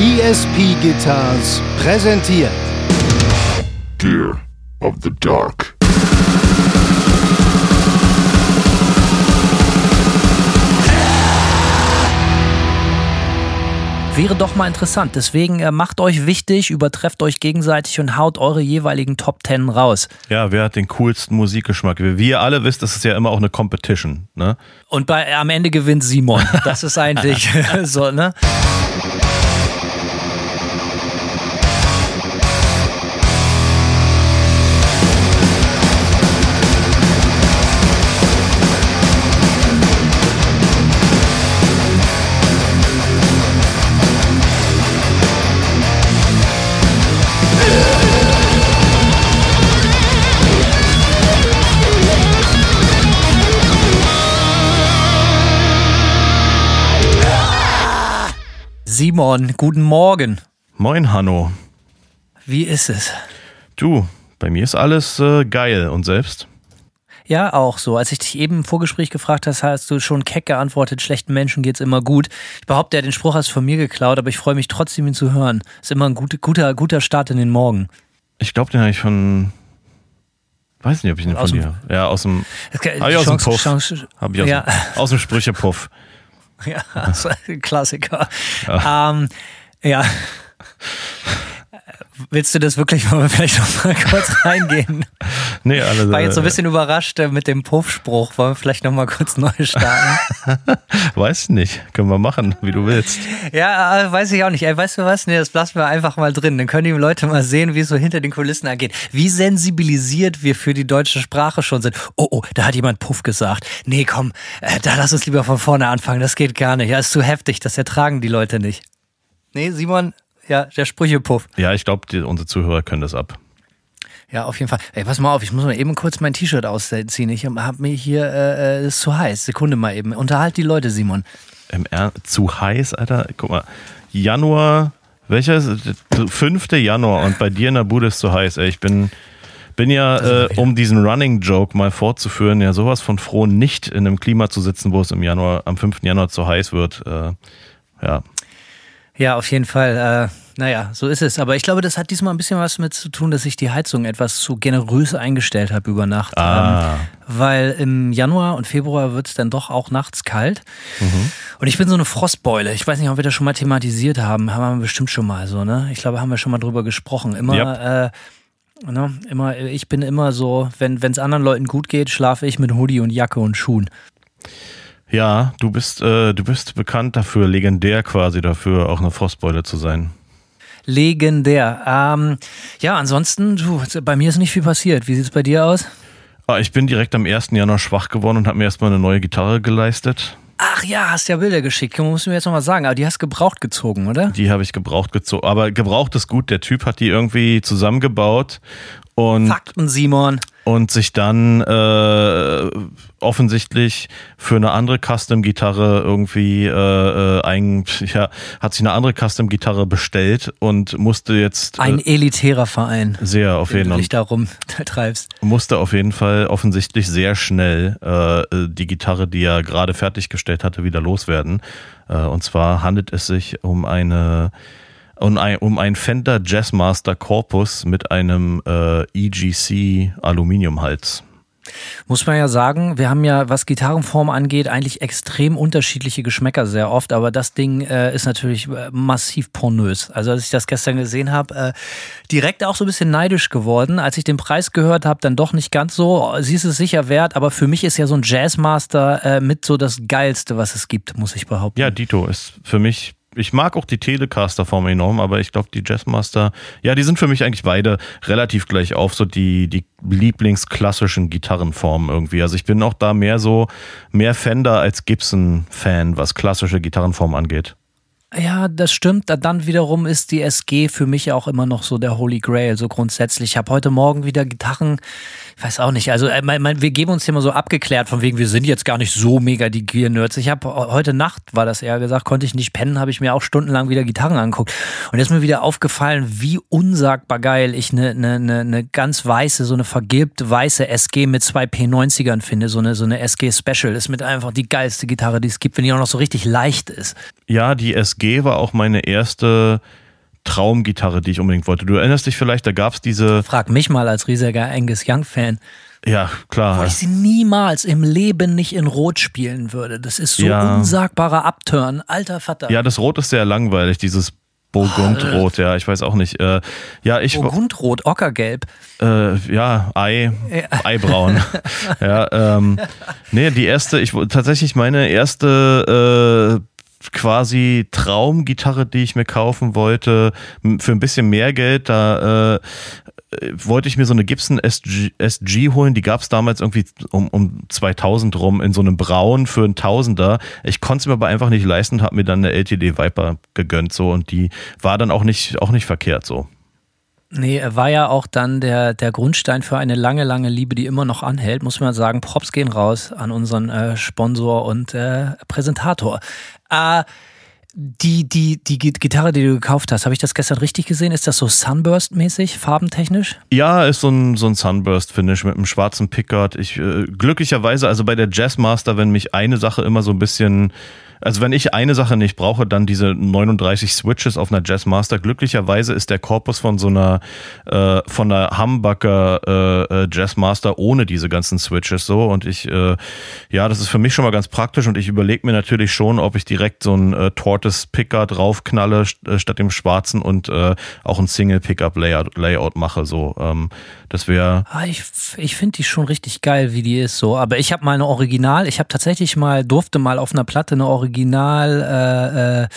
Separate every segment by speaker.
Speaker 1: ESP Guitars präsentiert
Speaker 2: Gear of the Dark.
Speaker 3: Wäre doch mal interessant. Deswegen äh, macht euch wichtig, übertrefft euch gegenseitig und haut eure jeweiligen Top Ten raus.
Speaker 4: Ja, wer hat den coolsten Musikgeschmack? Wie ihr alle wisst, das ist ja immer auch eine Competition. Ne?
Speaker 3: Und bei, am Ende gewinnt Simon. Das ist eigentlich so, ne? Simon, guten Morgen.
Speaker 4: Moin, Hanno.
Speaker 3: Wie ist es?
Speaker 4: Du, bei mir ist alles äh, geil. Und selbst?
Speaker 3: Ja, auch so. Als ich dich eben im Vorgespräch gefragt hast, hast du schon keck geantwortet, schlechten Menschen geht's immer gut. Ich behaupte, ja, den Spruch hast du von mir geklaut, aber ich freue mich trotzdem, ihn zu hören. Ist immer ein guter, guter, guter Start in den Morgen.
Speaker 4: Ich glaube, den habe ich von. Weiß nicht, ob ich den
Speaker 3: Aus
Speaker 4: von
Speaker 3: dem-
Speaker 4: dir. Ja, aus dem. Hab ich aus dem Puff.
Speaker 3: Chance-
Speaker 4: Hab ich aus,
Speaker 3: Ja.
Speaker 4: dem, aus dem Sprüchepuff.
Speaker 3: Ja, das ist ein Klassiker. Ähm, ja. Willst du das wirklich wollen wir vielleicht noch mal kurz reingehen?
Speaker 4: Nee, alle.
Speaker 3: War jetzt so ein bisschen überrascht äh, mit dem Puffspruch. Wollen wir vielleicht noch mal kurz neu starten?
Speaker 4: Weiß nicht. Können wir machen, wie du willst.
Speaker 3: ja, äh, weiß ich auch nicht. Ey, weißt du was? Nee, das lassen wir einfach mal drin. Dann können die Leute mal sehen, wie es so hinter den Kulissen angeht. Wie sensibilisiert wir für die deutsche Sprache schon sind. Oh, oh, da hat jemand Puff gesagt. Nee, komm, äh, da lass uns lieber von vorne anfangen. Das geht gar nicht. Ja, ist zu heftig. Das ertragen die Leute nicht. Nee, Simon, ja, der Sprüchepuff.
Speaker 4: Ja, ich glaube, unsere Zuhörer können das ab.
Speaker 3: Ja, auf jeden Fall. Ey, pass mal auf, ich muss mal eben kurz mein T-Shirt ausziehen. Ich hab mir hier, äh, äh, ist zu heiß. Sekunde mal eben. Unterhalt die Leute, Simon.
Speaker 4: Im zu heiß, Alter. Guck mal. Januar, welcher ist es? 5. Januar und bei dir in der Bude ist zu heiß. Ey, ich bin, bin ja, äh, um diesen Running Joke mal fortzuführen, ja sowas von froh, nicht in einem Klima zu sitzen, wo es im Januar, am 5. Januar zu heiß wird. Äh, ja.
Speaker 3: Ja, auf jeden Fall. Äh, naja, so ist es. Aber ich glaube, das hat diesmal ein bisschen was mit zu tun, dass ich die Heizung etwas zu generös eingestellt habe über Nacht.
Speaker 4: Ah.
Speaker 3: Ähm, weil im Januar und Februar wird es dann doch auch nachts kalt. Und ich bin so eine Frostbeule. Ich weiß nicht, ob wir das schon mal thematisiert haben. Haben wir bestimmt schon mal so, ne? Ich glaube, haben wir schon mal drüber gesprochen. Immer, äh, ne? immer, ich bin immer so, wenn es anderen Leuten gut geht, schlafe ich mit Hoodie und Jacke und Schuhen.
Speaker 4: Ja, du bist, äh, du bist bekannt dafür, legendär quasi dafür, auch eine Frostbeule zu sein.
Speaker 3: Legendär. Ähm, ja, ansonsten, du, bei mir ist nicht viel passiert. Wie sieht's bei dir aus?
Speaker 4: Ah, Ich bin direkt am 1. Januar schwach geworden und habe mir erstmal eine neue Gitarre geleistet.
Speaker 3: Ach ja, hast ja Bilder geschickt. Musst du mir jetzt nochmal sagen. Aber die hast gebraucht gezogen, oder?
Speaker 4: Die habe ich gebraucht gezogen. Aber gebraucht ist gut. Der Typ hat die irgendwie zusammengebaut und,
Speaker 3: Fakten, Simon.
Speaker 4: Und sich dann äh, offensichtlich für eine andere Custom-Gitarre irgendwie äh, äh, ein, ja, hat sich eine andere Custom-Gitarre bestellt und musste jetzt
Speaker 3: Ein
Speaker 4: äh,
Speaker 3: elitärer Verein,
Speaker 4: sehr auf jeden
Speaker 3: du
Speaker 4: Fall
Speaker 3: dich darum treibst.
Speaker 4: musste auf jeden Fall offensichtlich sehr schnell äh, die Gitarre, die er gerade fertiggestellt hatte, wieder loswerden. Äh, und zwar handelt es sich um eine um ein, um ein Fender Jazzmaster Corpus mit einem äh, EGC Aluminiumhals.
Speaker 3: Muss man ja sagen, wir haben ja, was Gitarrenform angeht, eigentlich extrem unterschiedliche Geschmäcker sehr oft, aber das Ding äh, ist natürlich äh, massiv pornös. Also als ich das gestern gesehen habe, äh, direkt auch so ein bisschen neidisch geworden. Als ich den Preis gehört habe, dann doch nicht ganz so. Sie ist es sicher wert, aber für mich ist ja so ein Jazzmaster äh, mit so das Geilste, was es gibt, muss ich behaupten.
Speaker 4: Ja, Dito ist für mich. Ich mag auch die Telecaster-Form enorm, aber ich glaube, die Jazzmaster, ja, die sind für mich eigentlich beide relativ gleich auf, so die, die lieblingsklassischen Gitarrenformen irgendwie. Also ich bin auch da mehr so, mehr Fender als Gibson-Fan, was klassische Gitarrenformen angeht.
Speaker 3: Ja, das stimmt. Da- Dann wiederum ist die SG für mich auch immer noch so der Holy Grail, so grundsätzlich. Ich habe heute Morgen wieder Gitarren weiß auch nicht. Also äh, mein, mein, wir geben uns hier mal so abgeklärt, von wegen, wir sind jetzt gar nicht so mega die Gear-Nerds. Ich habe heute Nacht, war das eher gesagt, konnte ich nicht pennen, habe ich mir auch stundenlang wieder Gitarren angeguckt. Und ist mir wieder aufgefallen, wie unsagbar geil ich eine ne, ne, ne ganz weiße, so eine vergilbte weiße SG mit zwei P90ern finde. So eine, so eine SG Special ist mit einfach die geilste Gitarre, die es gibt, wenn die auch noch so richtig leicht ist.
Speaker 4: Ja, die SG war auch meine erste Traumgitarre, die ich unbedingt wollte. Du erinnerst dich vielleicht, da gab es diese.
Speaker 3: Frag mich mal als riesiger Angus Young-Fan.
Speaker 4: Ja, klar.
Speaker 3: Wo ich sie niemals im Leben nicht in Rot spielen würde. Das ist so
Speaker 4: Ja.
Speaker 3: unsagbarer Upturn. Alter Vater.
Speaker 4: Ja, das Rot ist sehr langweilig, dieses Burgundrot, ja, ich weiß auch nicht. Äh, ja, ich
Speaker 3: Burgundrot, Ockergelb.
Speaker 4: äh, ja, Ei, Eibraun. ja, ähm, nee, die erste, ich tatsächlich meine erste äh, quasi Traumgitarre, die ich mir kaufen wollte, für ein bisschen mehr Geld, da äh, wollte ich mir so eine Gibson SG, SG holen, die gab es damals irgendwie um, um 2000 rum in so einem Braun für einen Tausender. Ich konnte es mir aber einfach nicht leisten, habe mir dann eine LTD Viper gegönnt so und die war dann auch nicht, auch nicht verkehrt so.
Speaker 3: Nee, er war ja auch dann der, der Grundstein für eine lange, lange Liebe, die immer noch anhält. Muss man sagen, Props gehen raus an unseren äh, Sponsor und äh, Präsentator. Äh, die, die, die Gi- Gitarre, die du gekauft hast, habe ich das gestern richtig gesehen? Ist das so Sunburst-mäßig, farbentechnisch?
Speaker 4: Ja, ist so ein, so ein Sunburst-Finish mit einem schwarzen Pickard. Ich, äh, glücklicherweise, also bei der Jazzmaster, wenn mich eine Sache immer so ein bisschen, also wenn ich eine Sache nicht brauche, dann diese 39 Switches auf einer Jazzmaster. Glücklicherweise ist der Korpus von so einer, äh, von einer Humbucker äh, äh, Jazzmaster ohne diese ganzen Switches so. Und ich, äh, ja, das ist für mich schon mal ganz praktisch und ich überlege mir natürlich schon, ob ich direkt so ein äh, Tortoise Picker draufknalle st äh, statt dem schwarzen und äh, auch ein Single Pickup Layout, Layout mache. So, ähm, das wäre
Speaker 3: Ah, ich ich finde die schon richtig geil, wie die ist so. Aber ich habe mal eine Original, ich habe tatsächlich mal, durfte mal auf einer Platte eine Original äh, äh,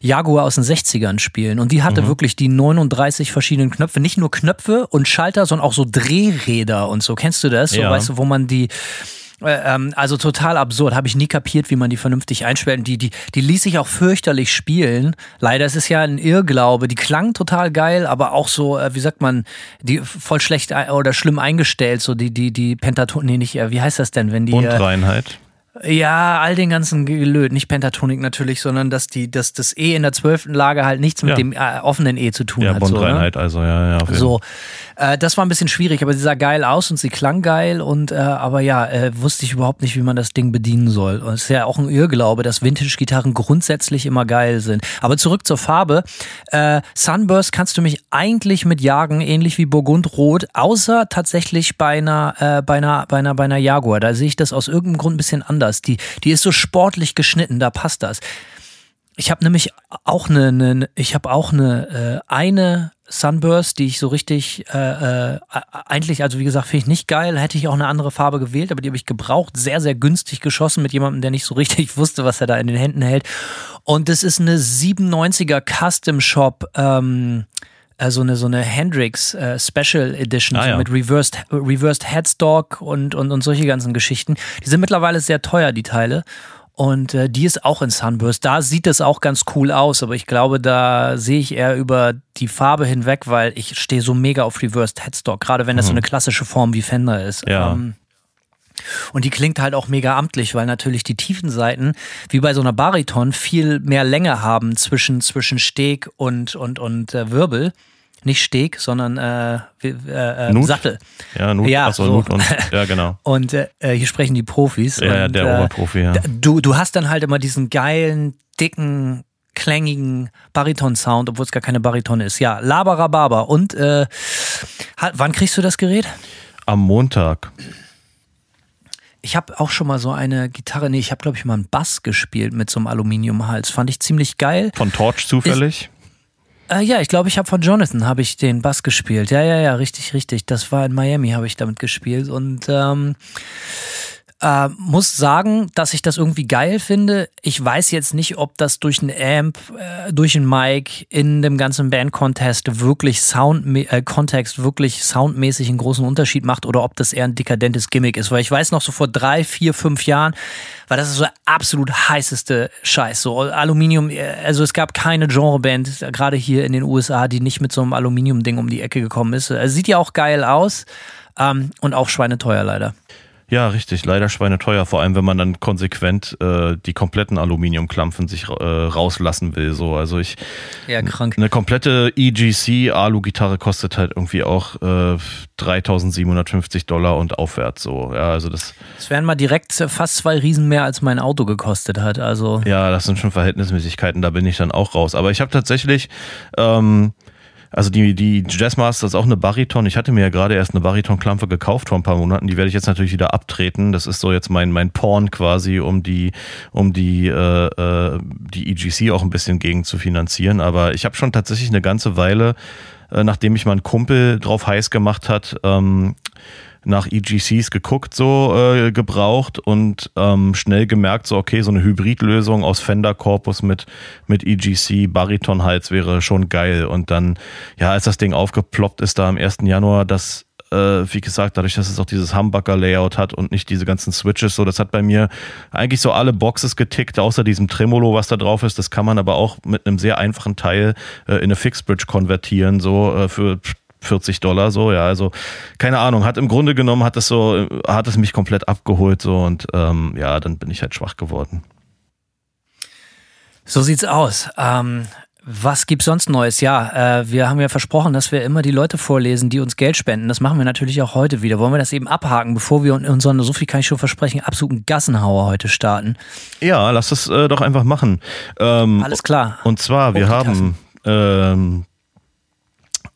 Speaker 3: Jaguar aus den 60ern spielen. Und die hatte wirklich die 39 verschiedenen Knöpfe. Nicht nur Knöpfe und Schalter, sondern auch so Drehräder und so. Kennst du das? So,
Speaker 4: Ja.
Speaker 3: weißt du, wo man die. Äh, ähm, also total absurd. Habe ich nie kapiert, wie man die vernünftig einstellt. Und Die, die, die ließ sich auch fürchterlich spielen. Leider ist es ja ein Irrglaube. Die klang total geil, aber auch so, äh, wie sagt man, die voll schlecht oder schlimm eingestellt. So die, die, die Pentatonik, nee, nicht, wie heißt das denn, wenn die.
Speaker 4: Unreinheit.
Speaker 3: Ja, all den ganzen Gelöt, nicht Pentatonik natürlich, sondern dass die, dass das E in der zwölften Lage halt nichts mit
Speaker 4: Ja.
Speaker 3: dem äh, offenen E zu tun
Speaker 4: Ja,
Speaker 3: hat. So, ne?
Speaker 4: Bondreinheit, also ja, ja.
Speaker 3: So, äh, das war ein bisschen schwierig, aber sie sah geil aus und sie klang geil und äh, aber ja, äh, wusste ich überhaupt nicht, wie man das Ding bedienen soll. Und es ist ja auch ein Irrglaube, dass Vintage-Gitarren grundsätzlich immer geil sind. Aber zurück zur Farbe. Äh, Sunburst kannst du mich eigentlich mit jagen, ähnlich wie Burgundrot, außer tatsächlich bei einer, bei einer, bei einer, bei einer Jaguar. Da sehe ich das aus irgendeinem Grund ein bisschen anders. Die, die ist so sportlich geschnitten, da passt das. Ich habe nämlich auch eine, eine ich habe auch eine äh, eine Sunburst, die ich so richtig äh, äh, eigentlich, also wie gesagt, finde ich nicht geil. Hätte ich auch eine andere Farbe gewählt, aber die habe ich gebraucht, sehr sehr günstig geschossen mit jemandem, der nicht so richtig wusste, was er da in den Händen hält. Und das ist eine 97er Custom Shop. Ähm, also eine so eine Hendrix äh, Special Edition
Speaker 4: Ah,
Speaker 3: so
Speaker 4: ja.
Speaker 3: mit Reversed, Reversed Headstock und, und, und solche ganzen Geschichten. Die sind mittlerweile sehr teuer, die Teile. Und äh, die ist auch in Sunburst. Da sieht es auch ganz cool aus, aber ich glaube, da sehe ich eher über die Farbe hinweg, weil ich stehe so mega auf Reversed Headstock, gerade wenn das so eine klassische Form wie Fender ist.
Speaker 4: Mhm. Ja.
Speaker 3: Ähm, und die klingt halt auch mega amtlich, weil natürlich die tiefen Seiten, wie bei so einer Bariton, viel mehr Länge haben zwischen, zwischen Steg und, und, und äh, Wirbel. Nicht Steg, sondern äh, äh, äh,
Speaker 4: Nut?
Speaker 3: Sattel.
Speaker 4: Ja, Nut,
Speaker 3: Ja,
Speaker 4: achso,
Speaker 3: so.
Speaker 4: Nut und, ja, genau.
Speaker 3: Und äh, hier sprechen die Profis.
Speaker 4: Ja,
Speaker 3: und,
Speaker 4: der
Speaker 3: äh,
Speaker 4: Oberprofi, ja.
Speaker 3: Du, du hast dann halt immer diesen geilen, dicken, klängigen Bariton-Sound, obwohl es gar keine Bariton ist. Ja, Labarababa. Und äh, hat, wann kriegst du das Gerät?
Speaker 4: Am Montag.
Speaker 3: Ich habe auch schon mal so eine Gitarre, nee, ich habe glaube ich mal einen Bass gespielt mit so einem Aluminiumhals. Fand ich ziemlich geil.
Speaker 4: Von Torch zufällig.
Speaker 3: Äh, ja, ich glaube, ich habe von Jonathan habe ich den Bass gespielt. Ja, ja, ja, richtig, richtig. Das war in Miami, habe ich damit gespielt und ähm, äh, muss sagen, dass ich das irgendwie geil finde. Ich weiß jetzt nicht, ob das durch einen Amp, äh, durch einen Mic in dem ganzen Band-Contest wirklich Sound, äh, Kontext wirklich soundmäßig einen großen Unterschied macht oder ob das eher ein dekadentes Gimmick ist. Weil ich weiß noch so vor drei, vier, fünf Jahren war das so der absolut heißeste Scheiß. So Aluminium, äh, also es gab keine Genreband, gerade hier in den USA, die nicht mit so einem Aluminium-Ding um die Ecke gekommen ist. Äh, sieht ja auch geil aus. Ähm, und auch schweineteuer leider.
Speaker 4: Ja, richtig. Leider schweineteuer, vor allem wenn man dann konsequent äh, die kompletten Aluminiumklampfen sich äh, rauslassen will. So, also ich.
Speaker 3: Ja, krank.
Speaker 4: Eine komplette EGC Alu-Gitarre kostet halt irgendwie auch äh, 3.750 Dollar und aufwärts. So, ja, also das.
Speaker 3: Das wären mal direkt fast zwei Riesen mehr, als mein Auto gekostet hat. Also.
Speaker 4: Ja, das sind schon Verhältnismäßigkeiten. Da bin ich dann auch raus. Aber ich habe tatsächlich ähm, also die, die Jazzmaster ist auch eine Bariton. Ich hatte mir ja gerade erst eine Bariton-Klampe gekauft vor ein paar Monaten. Die werde ich jetzt natürlich wieder abtreten. Das ist so jetzt mein, mein Porn quasi, um die, um die, äh, äh die EGC auch ein bisschen gegen zu finanzieren. Aber ich habe schon tatsächlich eine ganze Weile, äh, nachdem ich meinen Kumpel drauf heiß gemacht hat, ähm, nach EGCs geguckt, so äh, gebraucht und ähm, schnell gemerkt, so okay, so eine Hybridlösung aus Fender-Korpus mit, mit EGC, Bariton-Hals wäre schon geil. Und dann, ja, als das Ding aufgeploppt ist da am 1. Januar, das äh, wie gesagt, dadurch, dass es auch dieses Humbucker-Layout hat und nicht diese ganzen Switches, so, das hat bei mir eigentlich so alle Boxes getickt, außer diesem Tremolo, was da drauf ist. Das kann man aber auch mit einem sehr einfachen Teil äh, in eine Fixed Bridge konvertieren, so äh, für 40 Dollar so, ja, also keine Ahnung, hat im Grunde genommen, hat es so, hat es mich komplett abgeholt so und ähm, ja, dann bin ich halt schwach geworden.
Speaker 3: So sieht's aus. Ähm, was gibt's sonst Neues? Ja, äh, wir haben ja versprochen, dass wir immer die Leute vorlesen, die uns Geld spenden. Das machen wir natürlich auch heute wieder. Wollen wir das eben abhaken, bevor wir unseren, so viel kann ich schon versprechen, absoluten Gassenhauer heute starten?
Speaker 4: Ja, lass es äh, doch einfach machen.
Speaker 3: Ähm, Alles klar.
Speaker 4: Und zwar, wir haben ähm,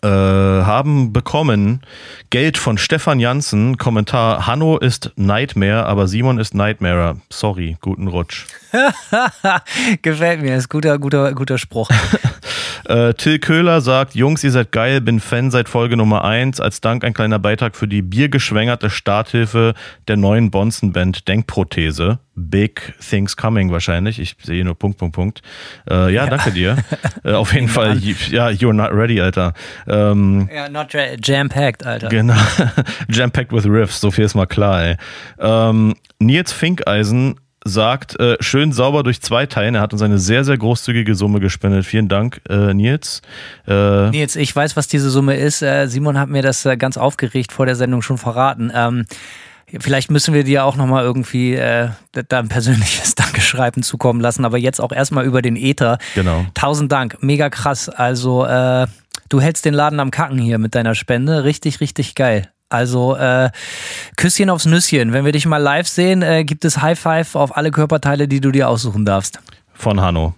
Speaker 4: äh, haben bekommen Geld von Stefan Janssen. Kommentar: Hanno ist Nightmare, aber Simon ist Nightmare. Sorry, guten Rutsch.
Speaker 3: Gefällt mir, ist guter, guter, guter Spruch.
Speaker 4: äh, Till Köhler sagt: Jungs, ihr seid geil, bin Fan seit Folge Nummer 1. Als Dank ein kleiner Beitrag für die biergeschwängerte Starthilfe der neuen Bonzen-Band Denkprothese. Big Things Coming wahrscheinlich. Ich sehe nur Punkt, Punkt, Punkt. Äh, ja, ja, danke dir. äh, auf jeden Fall, ja, you're not ready, Alter.
Speaker 3: Ähm, ja, not jam-packed, Alter.
Speaker 4: Genau. jam-packed with riffs, so viel ist mal klar, ey. Ähm, Nils Finkeisen sagt, äh, schön sauber durch zwei Teilen. Er hat uns eine sehr, sehr großzügige Summe gespendet. Vielen Dank, äh, Nils.
Speaker 3: Äh, Nils, ich weiß, was diese Summe ist. Äh, Simon hat mir das äh, ganz aufgeregt vor der Sendung schon verraten. Ähm, Vielleicht müssen wir dir auch nochmal irgendwie äh, da ein persönliches Dankeschreiben zukommen lassen, aber jetzt auch erstmal über den Ether.
Speaker 4: Genau.
Speaker 3: Tausend Dank, mega krass. Also äh, du hältst den Laden am Kacken hier mit deiner Spende. Richtig, richtig geil. Also äh, Küsschen aufs Nüsschen. Wenn wir dich mal live sehen, äh, gibt es High Five auf alle Körperteile, die du dir aussuchen darfst.
Speaker 4: Von Hanno.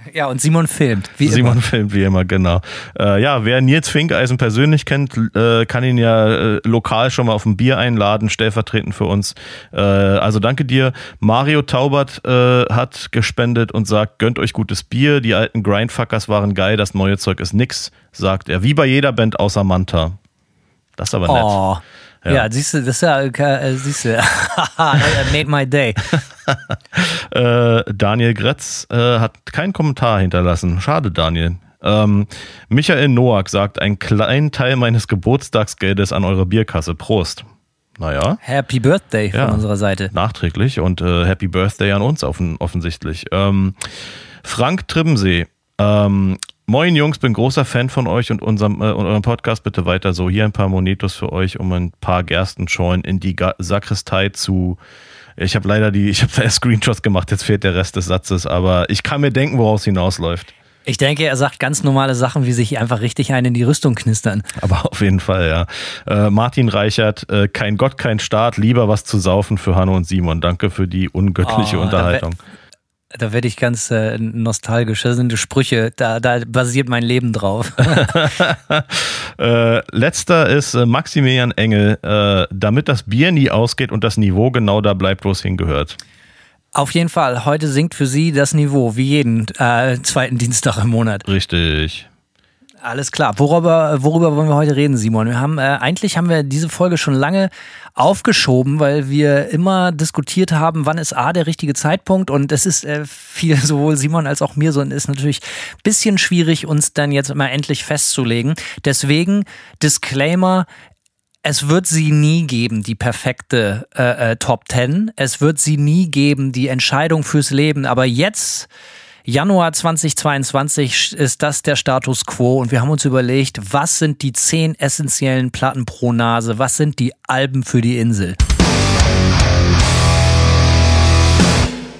Speaker 3: Ja, und Simon filmt,
Speaker 4: wie Simon immer. filmt, wie immer, genau. Äh, ja, wer Nils Finkeisen persönlich kennt, äh, kann ihn ja äh, lokal schon mal auf ein Bier einladen, stellvertretend für uns. Äh, also danke dir. Mario Taubert äh, hat gespendet und sagt, gönnt euch gutes Bier. Die alten Grindfuckers waren geil, das neue Zeug ist nix, sagt er. Wie bei jeder Band außer Manta. Das ist aber nett.
Speaker 3: Oh. Ja, ja siehst du, das ist ja, äh, siehst du, made my day.
Speaker 4: äh, Daniel Gretz äh, hat keinen Kommentar hinterlassen. Schade, Daniel. Ähm, Michael Noack sagt, ein kleinen Teil meines Geburtstagsgeldes an eure Bierkasse. Prost. Naja.
Speaker 3: Happy Birthday von unserer Seite.
Speaker 4: Nachträglich und äh, Happy Birthday an uns offen, offensichtlich. Ähm, Frank Tribbensee. Ähm, Moin Jungs, bin großer Fan von euch und unserem äh, und eurem Podcast. Bitte weiter so. Hier ein paar Monetos für euch, um ein paar Gerstenscheunen in die Ga Sakristei zu. Ich habe leider die, ich habe da Screenshots gemacht, jetzt fehlt der Rest des Satzes, aber ich kann mir denken, woraus hinausläuft.
Speaker 3: Ich denke, er sagt ganz normale Sachen, wie sich einfach richtig einen in die Rüstung knistern.
Speaker 4: Aber auf jeden Fall, ja. Äh, Martin Reichert, äh, kein Gott, kein Staat, lieber was zu saufen für Hanno und Simon. Danke für die ungöttliche oh, Unterhaltung.
Speaker 3: Da werde ich ganz äh, nostalgisch. Das sind die Sprüche, da, da basiert mein Leben drauf.
Speaker 4: äh, letzter ist äh, Maximilian Engel, äh, damit das Bier nie ausgeht und das Niveau genau da bleibt, wo es hingehört.
Speaker 3: Auf jeden Fall, heute sinkt für Sie das Niveau, wie jeden äh, zweiten Dienstag im Monat.
Speaker 4: Richtig.
Speaker 3: Alles klar. Worüber, worüber wollen wir heute reden, Simon? Wir haben äh, eigentlich haben wir diese Folge schon lange aufgeschoben, weil wir immer diskutiert haben, wann ist A der richtige Zeitpunkt und es ist äh, viel sowohl Simon als auch mir so und ist natürlich bisschen schwierig, uns dann jetzt immer endlich festzulegen. Deswegen Disclaimer, es wird sie nie geben, die perfekte äh, äh, Top Ten. Es wird sie nie geben, die Entscheidung fürs Leben. Aber jetzt Januar 2022 ist das der Status quo und wir haben uns überlegt, was sind die zehn essentiellen Platten pro Nase, was sind die Alben für die Insel?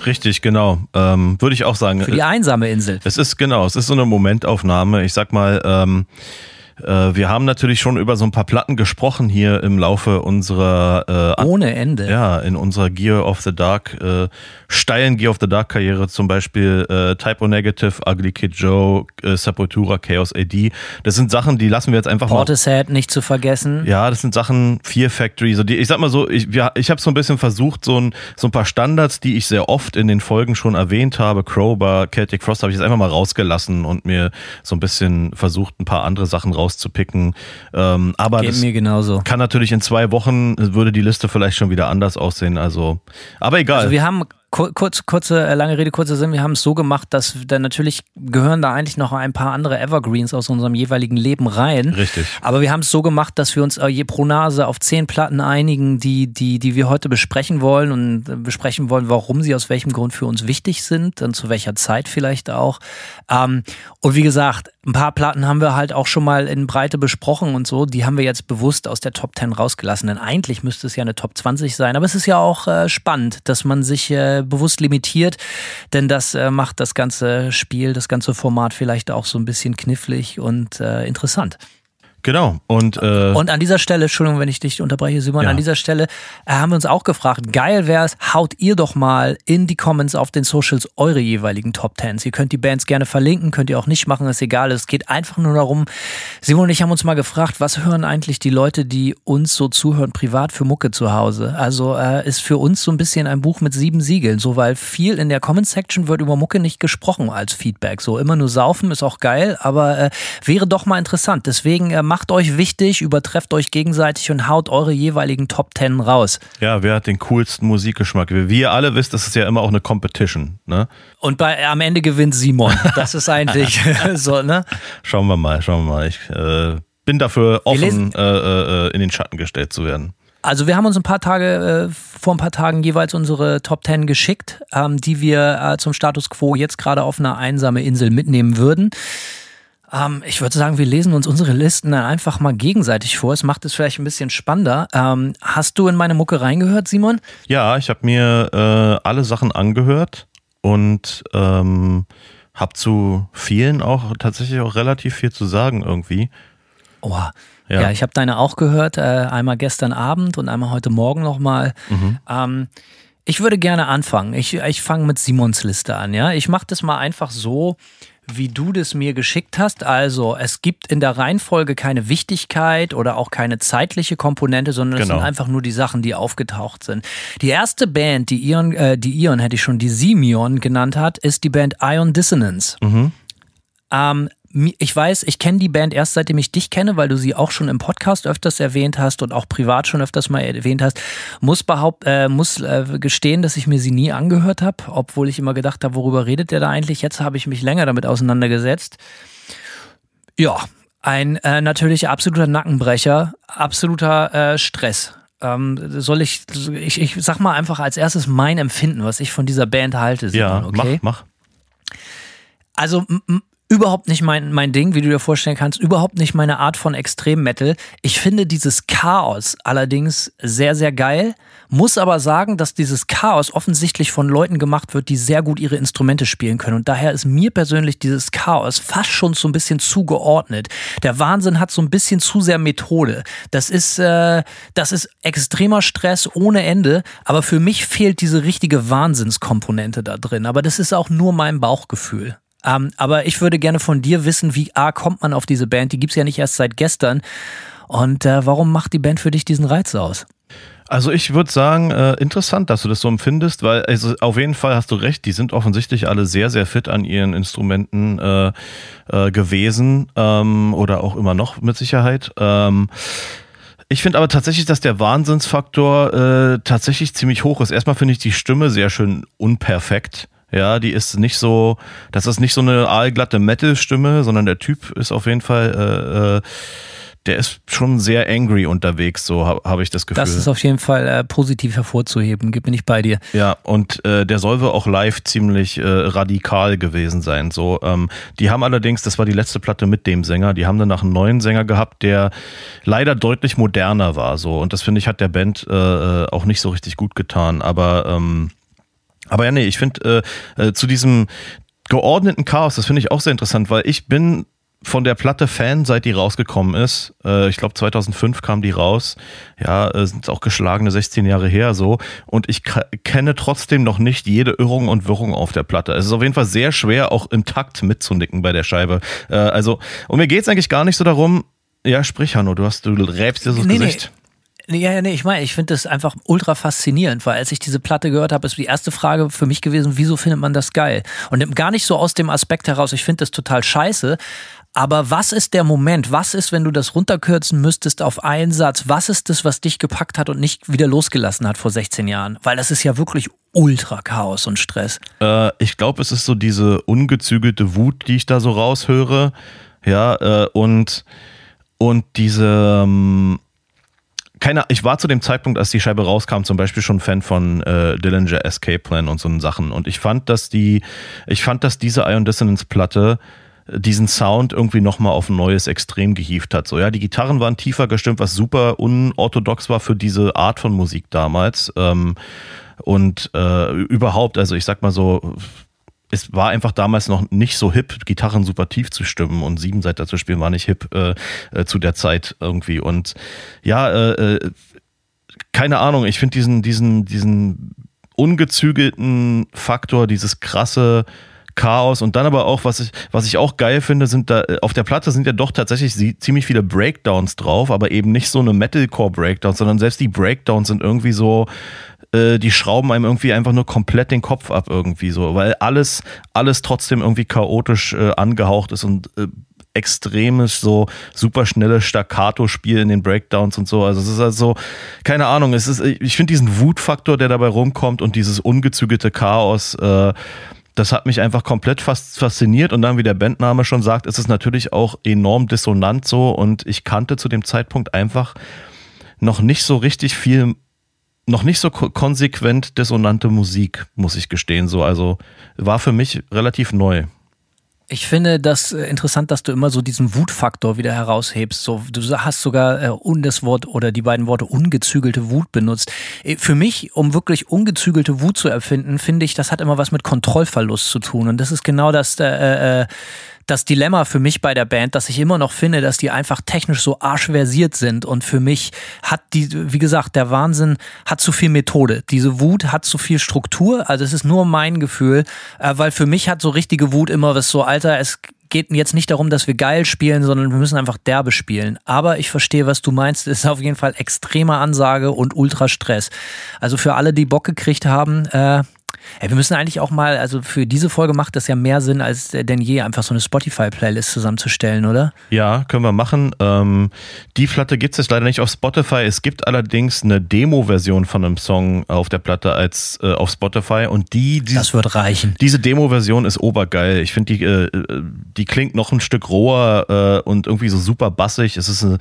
Speaker 4: Richtig, genau. Ähm, Würde ich auch sagen.
Speaker 3: Für die einsame Insel.
Speaker 4: Es ist genau, es ist so eine Momentaufnahme. Ich sag mal, ähm, äh, wir haben natürlich schon über so ein paar Platten gesprochen hier im Laufe unserer
Speaker 3: äh, ohne Ende.
Speaker 4: Ja, in unserer Gear of the Dark äh, steilen Gear of the Dark Karriere zum Beispiel äh, Typo Negative, Ugly Kid Joe, äh, Sepultura, Chaos AD. Das sind Sachen, die lassen wir jetzt einfach
Speaker 3: Portishead mal. nicht zu vergessen.
Speaker 4: Ja, das sind Sachen Fear Factory. So die, ich sag mal so, ich, ja, ich habe so ein bisschen versucht, so ein, so ein paar Standards, die ich sehr oft in den Folgen schon erwähnt habe, Crowbar, Celtic Frost, habe ich jetzt einfach mal rausgelassen und mir so ein bisschen versucht, ein paar andere Sachen rauszuholen rauszupicken. Ähm, aber
Speaker 3: Geht mir genauso.
Speaker 4: kann natürlich in zwei Wochen, würde die Liste vielleicht schon wieder anders aussehen. Also, aber egal. Also
Speaker 3: wir haben kurz, kurze, äh, lange Rede, kurzer Sinn. Wir haben es so gemacht, dass da natürlich gehören da eigentlich noch ein paar andere Evergreens aus unserem jeweiligen Leben rein.
Speaker 4: Richtig.
Speaker 3: Aber wir haben es so gemacht, dass wir uns äh, je pro Nase auf zehn Platten einigen, die, die, die wir heute besprechen wollen und äh, besprechen wollen, warum sie aus welchem Grund für uns wichtig sind und zu welcher Zeit vielleicht auch. Ähm, und wie gesagt, ein paar Platten haben wir halt auch schon mal in Breite besprochen und so. Die haben wir jetzt bewusst aus der Top 10 rausgelassen. Denn eigentlich müsste es ja eine Top 20 sein. Aber es ist ja auch äh, spannend, dass man sich äh, bewusst limitiert, denn das äh, macht das ganze Spiel, das ganze Format vielleicht auch so ein bisschen knifflig und äh, interessant.
Speaker 4: Genau. Und, äh,
Speaker 3: und an dieser Stelle, Entschuldigung, wenn ich dich unterbreche, Simon, ja. an dieser Stelle äh, haben wir uns auch gefragt, geil wäre es, haut ihr doch mal in die Comments auf den Socials eure jeweiligen Top Tens. Ihr könnt die Bands gerne verlinken, könnt ihr auch nicht machen, ist egal. Es geht einfach nur darum, Simon und ich haben uns mal gefragt, was hören eigentlich die Leute, die uns so zuhören, privat für Mucke zu Hause? Also äh, ist für uns so ein bisschen ein Buch mit sieben Siegeln, so weil viel in der Comment-Section wird über Mucke nicht gesprochen als Feedback. So immer nur saufen ist auch geil, aber äh, wäre doch mal interessant. Deswegen äh, macht euch wichtig, übertrefft euch gegenseitig und haut eure jeweiligen Top Ten raus.
Speaker 4: Ja, wer hat den coolsten Musikgeschmack? Wie ihr alle wisst, das ist ja immer auch eine Competition. Ne?
Speaker 3: Und bei, am Ende gewinnt Simon. Das ist eigentlich so, ne?
Speaker 4: Schauen wir mal, schauen wir mal. Ich äh, bin dafür offen, äh, äh, in den Schatten gestellt zu werden.
Speaker 3: Also wir haben uns ein paar Tage, äh, vor ein paar Tagen jeweils unsere Top Ten geschickt, ähm, die wir äh, zum Status Quo jetzt gerade auf eine einsame Insel mitnehmen würden. Ähm, ich würde sagen, wir lesen uns unsere Listen dann einfach mal gegenseitig vor. Es macht es vielleicht ein bisschen spannender. Ähm, hast du in meine Mucke reingehört, Simon?
Speaker 4: Ja, ich habe mir äh, alle Sachen angehört und ähm, habe zu vielen auch tatsächlich auch relativ viel zu sagen irgendwie.
Speaker 3: Oh, ja. ja ich habe deine auch gehört, äh, einmal gestern Abend und einmal heute Morgen nochmal. Mhm. Ähm, ich würde gerne anfangen. Ich, ich fange mit Simons Liste an, ja. Ich mache das mal einfach so wie du das mir geschickt hast. Also es gibt in der Reihenfolge keine Wichtigkeit oder auch keine zeitliche Komponente, sondern es genau. sind einfach nur die Sachen, die aufgetaucht sind. Die erste Band, die Ion, äh, die Ion hätte ich schon, die Simeon genannt hat, ist die Band Ion Dissonance. Mhm. Ähm, ich weiß, ich kenne die Band erst seitdem ich dich kenne, weil du sie auch schon im Podcast öfters erwähnt hast und auch privat schon öfters mal erwähnt hast. Muss behaupt, äh, muss äh, gestehen, dass ich mir sie nie angehört habe, obwohl ich immer gedacht habe, worüber redet der da eigentlich? Jetzt habe ich mich länger damit auseinandergesetzt. Ja, ein äh, natürlich absoluter Nackenbrecher, absoluter äh, Stress. Ähm, soll ich, ich, ich sag mal einfach als erstes mein Empfinden, was ich von dieser Band halte.
Speaker 4: Ja, okay? mach, mach.
Speaker 3: Also überhaupt nicht mein, mein Ding, wie du dir vorstellen kannst, überhaupt nicht meine Art von Extrem-Metal. Ich finde dieses Chaos allerdings sehr, sehr geil, muss aber sagen, dass dieses Chaos offensichtlich von Leuten gemacht wird, die sehr gut ihre Instrumente spielen können. Und daher ist mir persönlich dieses Chaos fast schon so ein bisschen zugeordnet. Der Wahnsinn hat so ein bisschen zu sehr Methode. Das ist, äh, das ist extremer Stress ohne Ende, aber für mich fehlt diese richtige Wahnsinnskomponente da drin. Aber das ist auch nur mein Bauchgefühl. Ähm, aber ich würde gerne von dir wissen, wie A kommt man auf diese Band? Die gibt es ja nicht erst seit gestern. Und äh, warum macht die Band für dich diesen Reiz aus?
Speaker 4: Also ich würde sagen, äh, interessant, dass du das so empfindest, weil also auf jeden Fall hast du recht, die sind offensichtlich alle sehr, sehr fit an ihren Instrumenten äh, äh, gewesen ähm, oder auch immer noch mit Sicherheit. Ähm, ich finde aber tatsächlich, dass der Wahnsinnsfaktor äh, tatsächlich ziemlich hoch ist. Erstmal finde ich die Stimme sehr schön unperfekt. Ja, die ist nicht so, das ist nicht so eine aalglatte Metal-Stimme, sondern der Typ ist auf jeden Fall, äh, äh, der ist schon sehr angry unterwegs, so habe hab ich das Gefühl.
Speaker 3: Das ist auf jeden Fall äh, positiv hervorzuheben, gib mir nicht bei dir.
Speaker 4: Ja, und äh, der soll wohl auch live ziemlich äh, radikal gewesen sein. So, ähm, die haben allerdings, das war die letzte Platte mit dem Sänger, die haben danach einen neuen Sänger gehabt, der leider deutlich moderner war. So, und das finde ich hat der Band äh, äh, auch nicht so richtig gut getan. Aber ähm, aber ja, nee, ich finde äh, äh, zu diesem geordneten Chaos, das finde ich auch sehr interessant, weil ich bin von der Platte Fan, seit die rausgekommen ist. Äh, ich glaube 2005 kam die raus. Ja, äh, sind auch geschlagene 16 Jahre her so. Und ich kenne trotzdem noch nicht jede Irrung und Wirrung auf der Platte. Es ist auf jeden Fall sehr schwer, auch im Takt mitzunicken bei der Scheibe. Äh, also, und mir geht's eigentlich gar nicht so darum, ja, sprich, Hanno, du hast, du räbst dir so das nee, Gesicht.
Speaker 3: Nee. Ja, ja, nee, ich meine, ich finde das einfach ultra faszinierend, weil als ich diese Platte gehört habe, ist die erste Frage für mich gewesen, wieso findet man das geil? Und gar nicht so aus dem Aspekt heraus, ich finde das total scheiße, aber was ist der Moment? Was ist, wenn du das runterkürzen müsstest auf einen Satz? Was ist das, was dich gepackt hat und nicht wieder losgelassen hat vor 16 Jahren? Weil das ist ja wirklich ultra Chaos und Stress.
Speaker 4: Äh, ich glaube, es ist so diese ungezügelte Wut, die ich da so raushöre. Ja, äh, und, und diese, ähm, keine, ich war zu dem Zeitpunkt, als die Scheibe rauskam, zum Beispiel schon Fan von äh, Dillinger Escape Plan und so Sachen. Und ich fand, dass die, ich fand, dass diese Ion Dissonance Platte diesen Sound irgendwie nochmal auf ein neues Extrem gehievt hat. So, ja, die Gitarren waren tiefer gestimmt, was super unorthodox war für diese Art von Musik damals. Ähm, und äh, überhaupt, also ich sag mal so, es war einfach damals noch nicht so hip, Gitarren super tief zu stimmen und Siebenseiter zu spielen war nicht hip äh, äh, zu der Zeit irgendwie. Und ja, äh, äh keine Ahnung, ich finde diesen, diesen, diesen ungezügelten Faktor, dieses krasse Chaos und dann aber auch, was ich, was ich auch geil finde, sind da, auf der Platte sind ja doch tatsächlich ziemlich viele Breakdowns drauf, aber eben nicht so eine Metalcore-Breakdowns, sondern selbst die Breakdowns sind irgendwie so, äh, die schrauben einem irgendwie einfach nur komplett den Kopf ab irgendwie so, weil alles, alles trotzdem irgendwie chaotisch äh, angehaucht ist und äh, extremes, so super schnelles Staccato-Spiel in den Breakdowns und so. Also es ist also, keine Ahnung, es ist, ich finde diesen Wutfaktor, der dabei rumkommt und dieses ungezügelte Chaos, äh, das hat mich einfach komplett fasziniert und dann, wie der Bandname schon sagt, ist es natürlich auch enorm dissonant so und ich kannte zu dem Zeitpunkt einfach noch nicht so richtig viel, noch nicht so konsequent dissonante Musik, muss ich gestehen, so. Also war für mich relativ neu.
Speaker 3: Ich finde das äh, interessant, dass du immer so diesen Wutfaktor wieder heraushebst. So, du hast sogar äh, das Wort oder die beiden Worte ungezügelte Wut benutzt. Äh, für mich, um wirklich ungezügelte Wut zu erfinden, finde ich, das hat immer was mit Kontrollverlust zu tun. Und das ist genau das, äh, äh, das Dilemma für mich bei der Band, dass ich immer noch finde, dass die einfach technisch so arschversiert sind. Und für mich hat die, wie gesagt, der Wahnsinn hat zu viel Methode. Diese Wut hat zu viel Struktur. Also es ist nur mein Gefühl, äh, weil für mich hat so richtige Wut immer was so, Alter, es geht jetzt nicht darum, dass wir geil spielen, sondern wir müssen einfach derbe spielen. Aber ich verstehe, was du meinst. Es ist auf jeden Fall extreme Ansage und ultra Stress. Also für alle, die Bock gekriegt haben, äh, Ey, wir müssen eigentlich auch mal, also für diese Folge macht das ja mehr Sinn als denn je, einfach so eine Spotify-Playlist zusammenzustellen, oder?
Speaker 4: Ja, können wir machen. Ähm, die Platte gibt es jetzt leider nicht auf Spotify. Es gibt allerdings eine Demo-Version von einem Song auf der Platte als äh, auf Spotify und die, die
Speaker 3: Das wird reichen.
Speaker 4: Diese Demo-Version ist obergeil. Ich finde, die, äh, die klingt noch ein Stück roher äh, und irgendwie so super bassig. Es ist eine,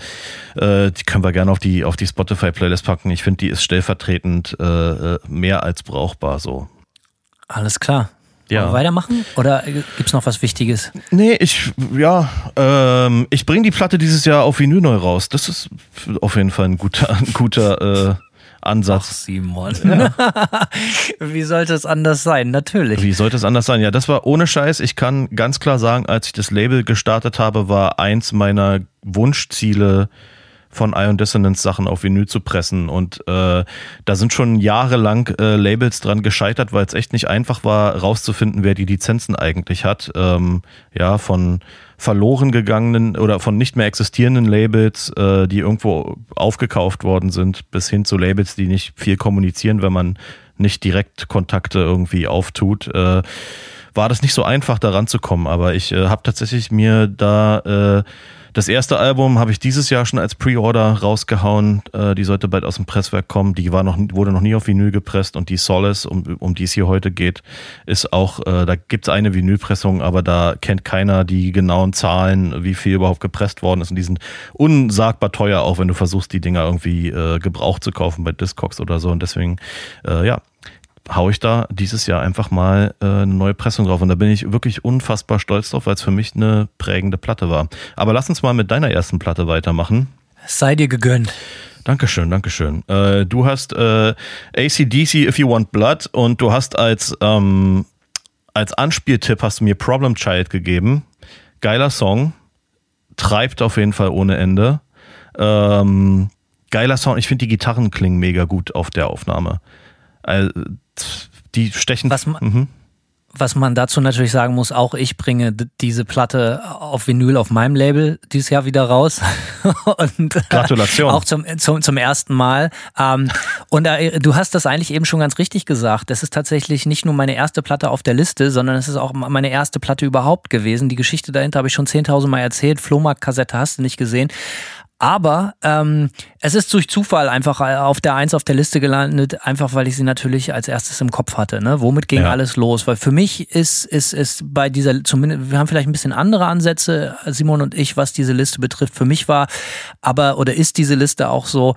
Speaker 4: äh, die können wir gerne auf die, auf die Spotify-Playlist packen. Ich finde, die ist stellvertretend äh, äh, mehr als brauchbar so.
Speaker 3: Alles klar. Ja. wir weitermachen? Oder gibt es noch was Wichtiges?
Speaker 4: Nee, ich, ja, ähm, ich bringe die Platte dieses Jahr auf Vinyl neu raus. Das ist auf jeden Fall ein guter, ein guter äh, Ansatz. Ach,
Speaker 3: Simon. Ja. Wie sollte es anders sein? Natürlich.
Speaker 4: Wie sollte es anders sein? Ja, das war ohne Scheiß. Ich kann ganz klar sagen, als ich das Label gestartet habe, war eins meiner Wunschziele, von Ion Dissonance Sachen auf Vinyl zu pressen. Und äh, da sind schon jahrelang äh, Labels dran gescheitert, weil es echt nicht einfach war, rauszufinden, wer die Lizenzen eigentlich hat. Ähm, ja, von verloren gegangenen oder von nicht mehr existierenden Labels, äh, die irgendwo aufgekauft worden sind, bis hin zu Labels, die nicht viel kommunizieren, wenn man nicht direkt Kontakte irgendwie auftut. Äh, war das nicht so einfach, daran zu kommen. Aber ich äh, habe tatsächlich mir da äh, Das erste Album habe ich dieses Jahr schon als Pre-Order rausgehauen. Äh, die sollte bald aus dem Presswerk kommen. Die war noch, wurde noch nie auf Vinyl gepresst und die Solace, um, um die es hier heute geht, ist auch, äh, da gibt es eine Vinylpressung, aber da kennt keiner die genauen Zahlen, wie viel überhaupt gepresst worden ist. Und die sind unsagbar teuer, auch wenn du versuchst, die Dinger irgendwie äh, gebraucht zu kaufen bei Discogs oder so. Und deswegen, äh, ja, hau ich da dieses Jahr einfach mal äh, eine neue Pressung drauf. Und da bin ich wirklich unfassbar stolz drauf, weil es für mich eine prägende Platte war. Aber lass uns mal mit deiner ersten Platte weitermachen.
Speaker 3: Sei dir gegönnt.
Speaker 4: Dankeschön, Dankeschön. Äh, du hast äh, ACDC If You Want Blood und du hast als, ähm, als Anspieltipp hast du mir Problem Child gegeben. Geiler Song. Treibt auf jeden Fall ohne Ende. Ähm, geiler Song. Ich finde die Gitarren klingen mega gut auf der Aufnahme. Also, die stechen.
Speaker 3: Was, mhm. was man dazu natürlich sagen muss, auch ich bringe diese Platte auf Vinyl auf meinem Label dieses Jahr wieder raus.
Speaker 4: und, äh, Gratulation.
Speaker 3: Auch zum, zum, zum ersten Mal. Ähm, und äh, du hast das eigentlich eben schon ganz richtig gesagt. Das ist tatsächlich nicht nur meine erste Platte auf der Liste, sondern es ist auch meine erste Platte überhaupt gewesen. Die Geschichte dahinter habe ich schon 10.000 Mal erzählt. Flohmarkt-Kassette hast du nicht gesehen. Aber ähm, es ist durch Zufall einfach äh, auf der Eins auf der Liste gelandet, einfach weil ich sie natürlich als erstes im Kopf hatte. Ne? Womit ging ja. alles los? Weil für mich ist, ist, ist bei dieser, zumindest, wir haben vielleicht ein bisschen andere Ansätze, Simon und ich, was diese Liste betrifft. Für mich war aber oder ist diese Liste auch so,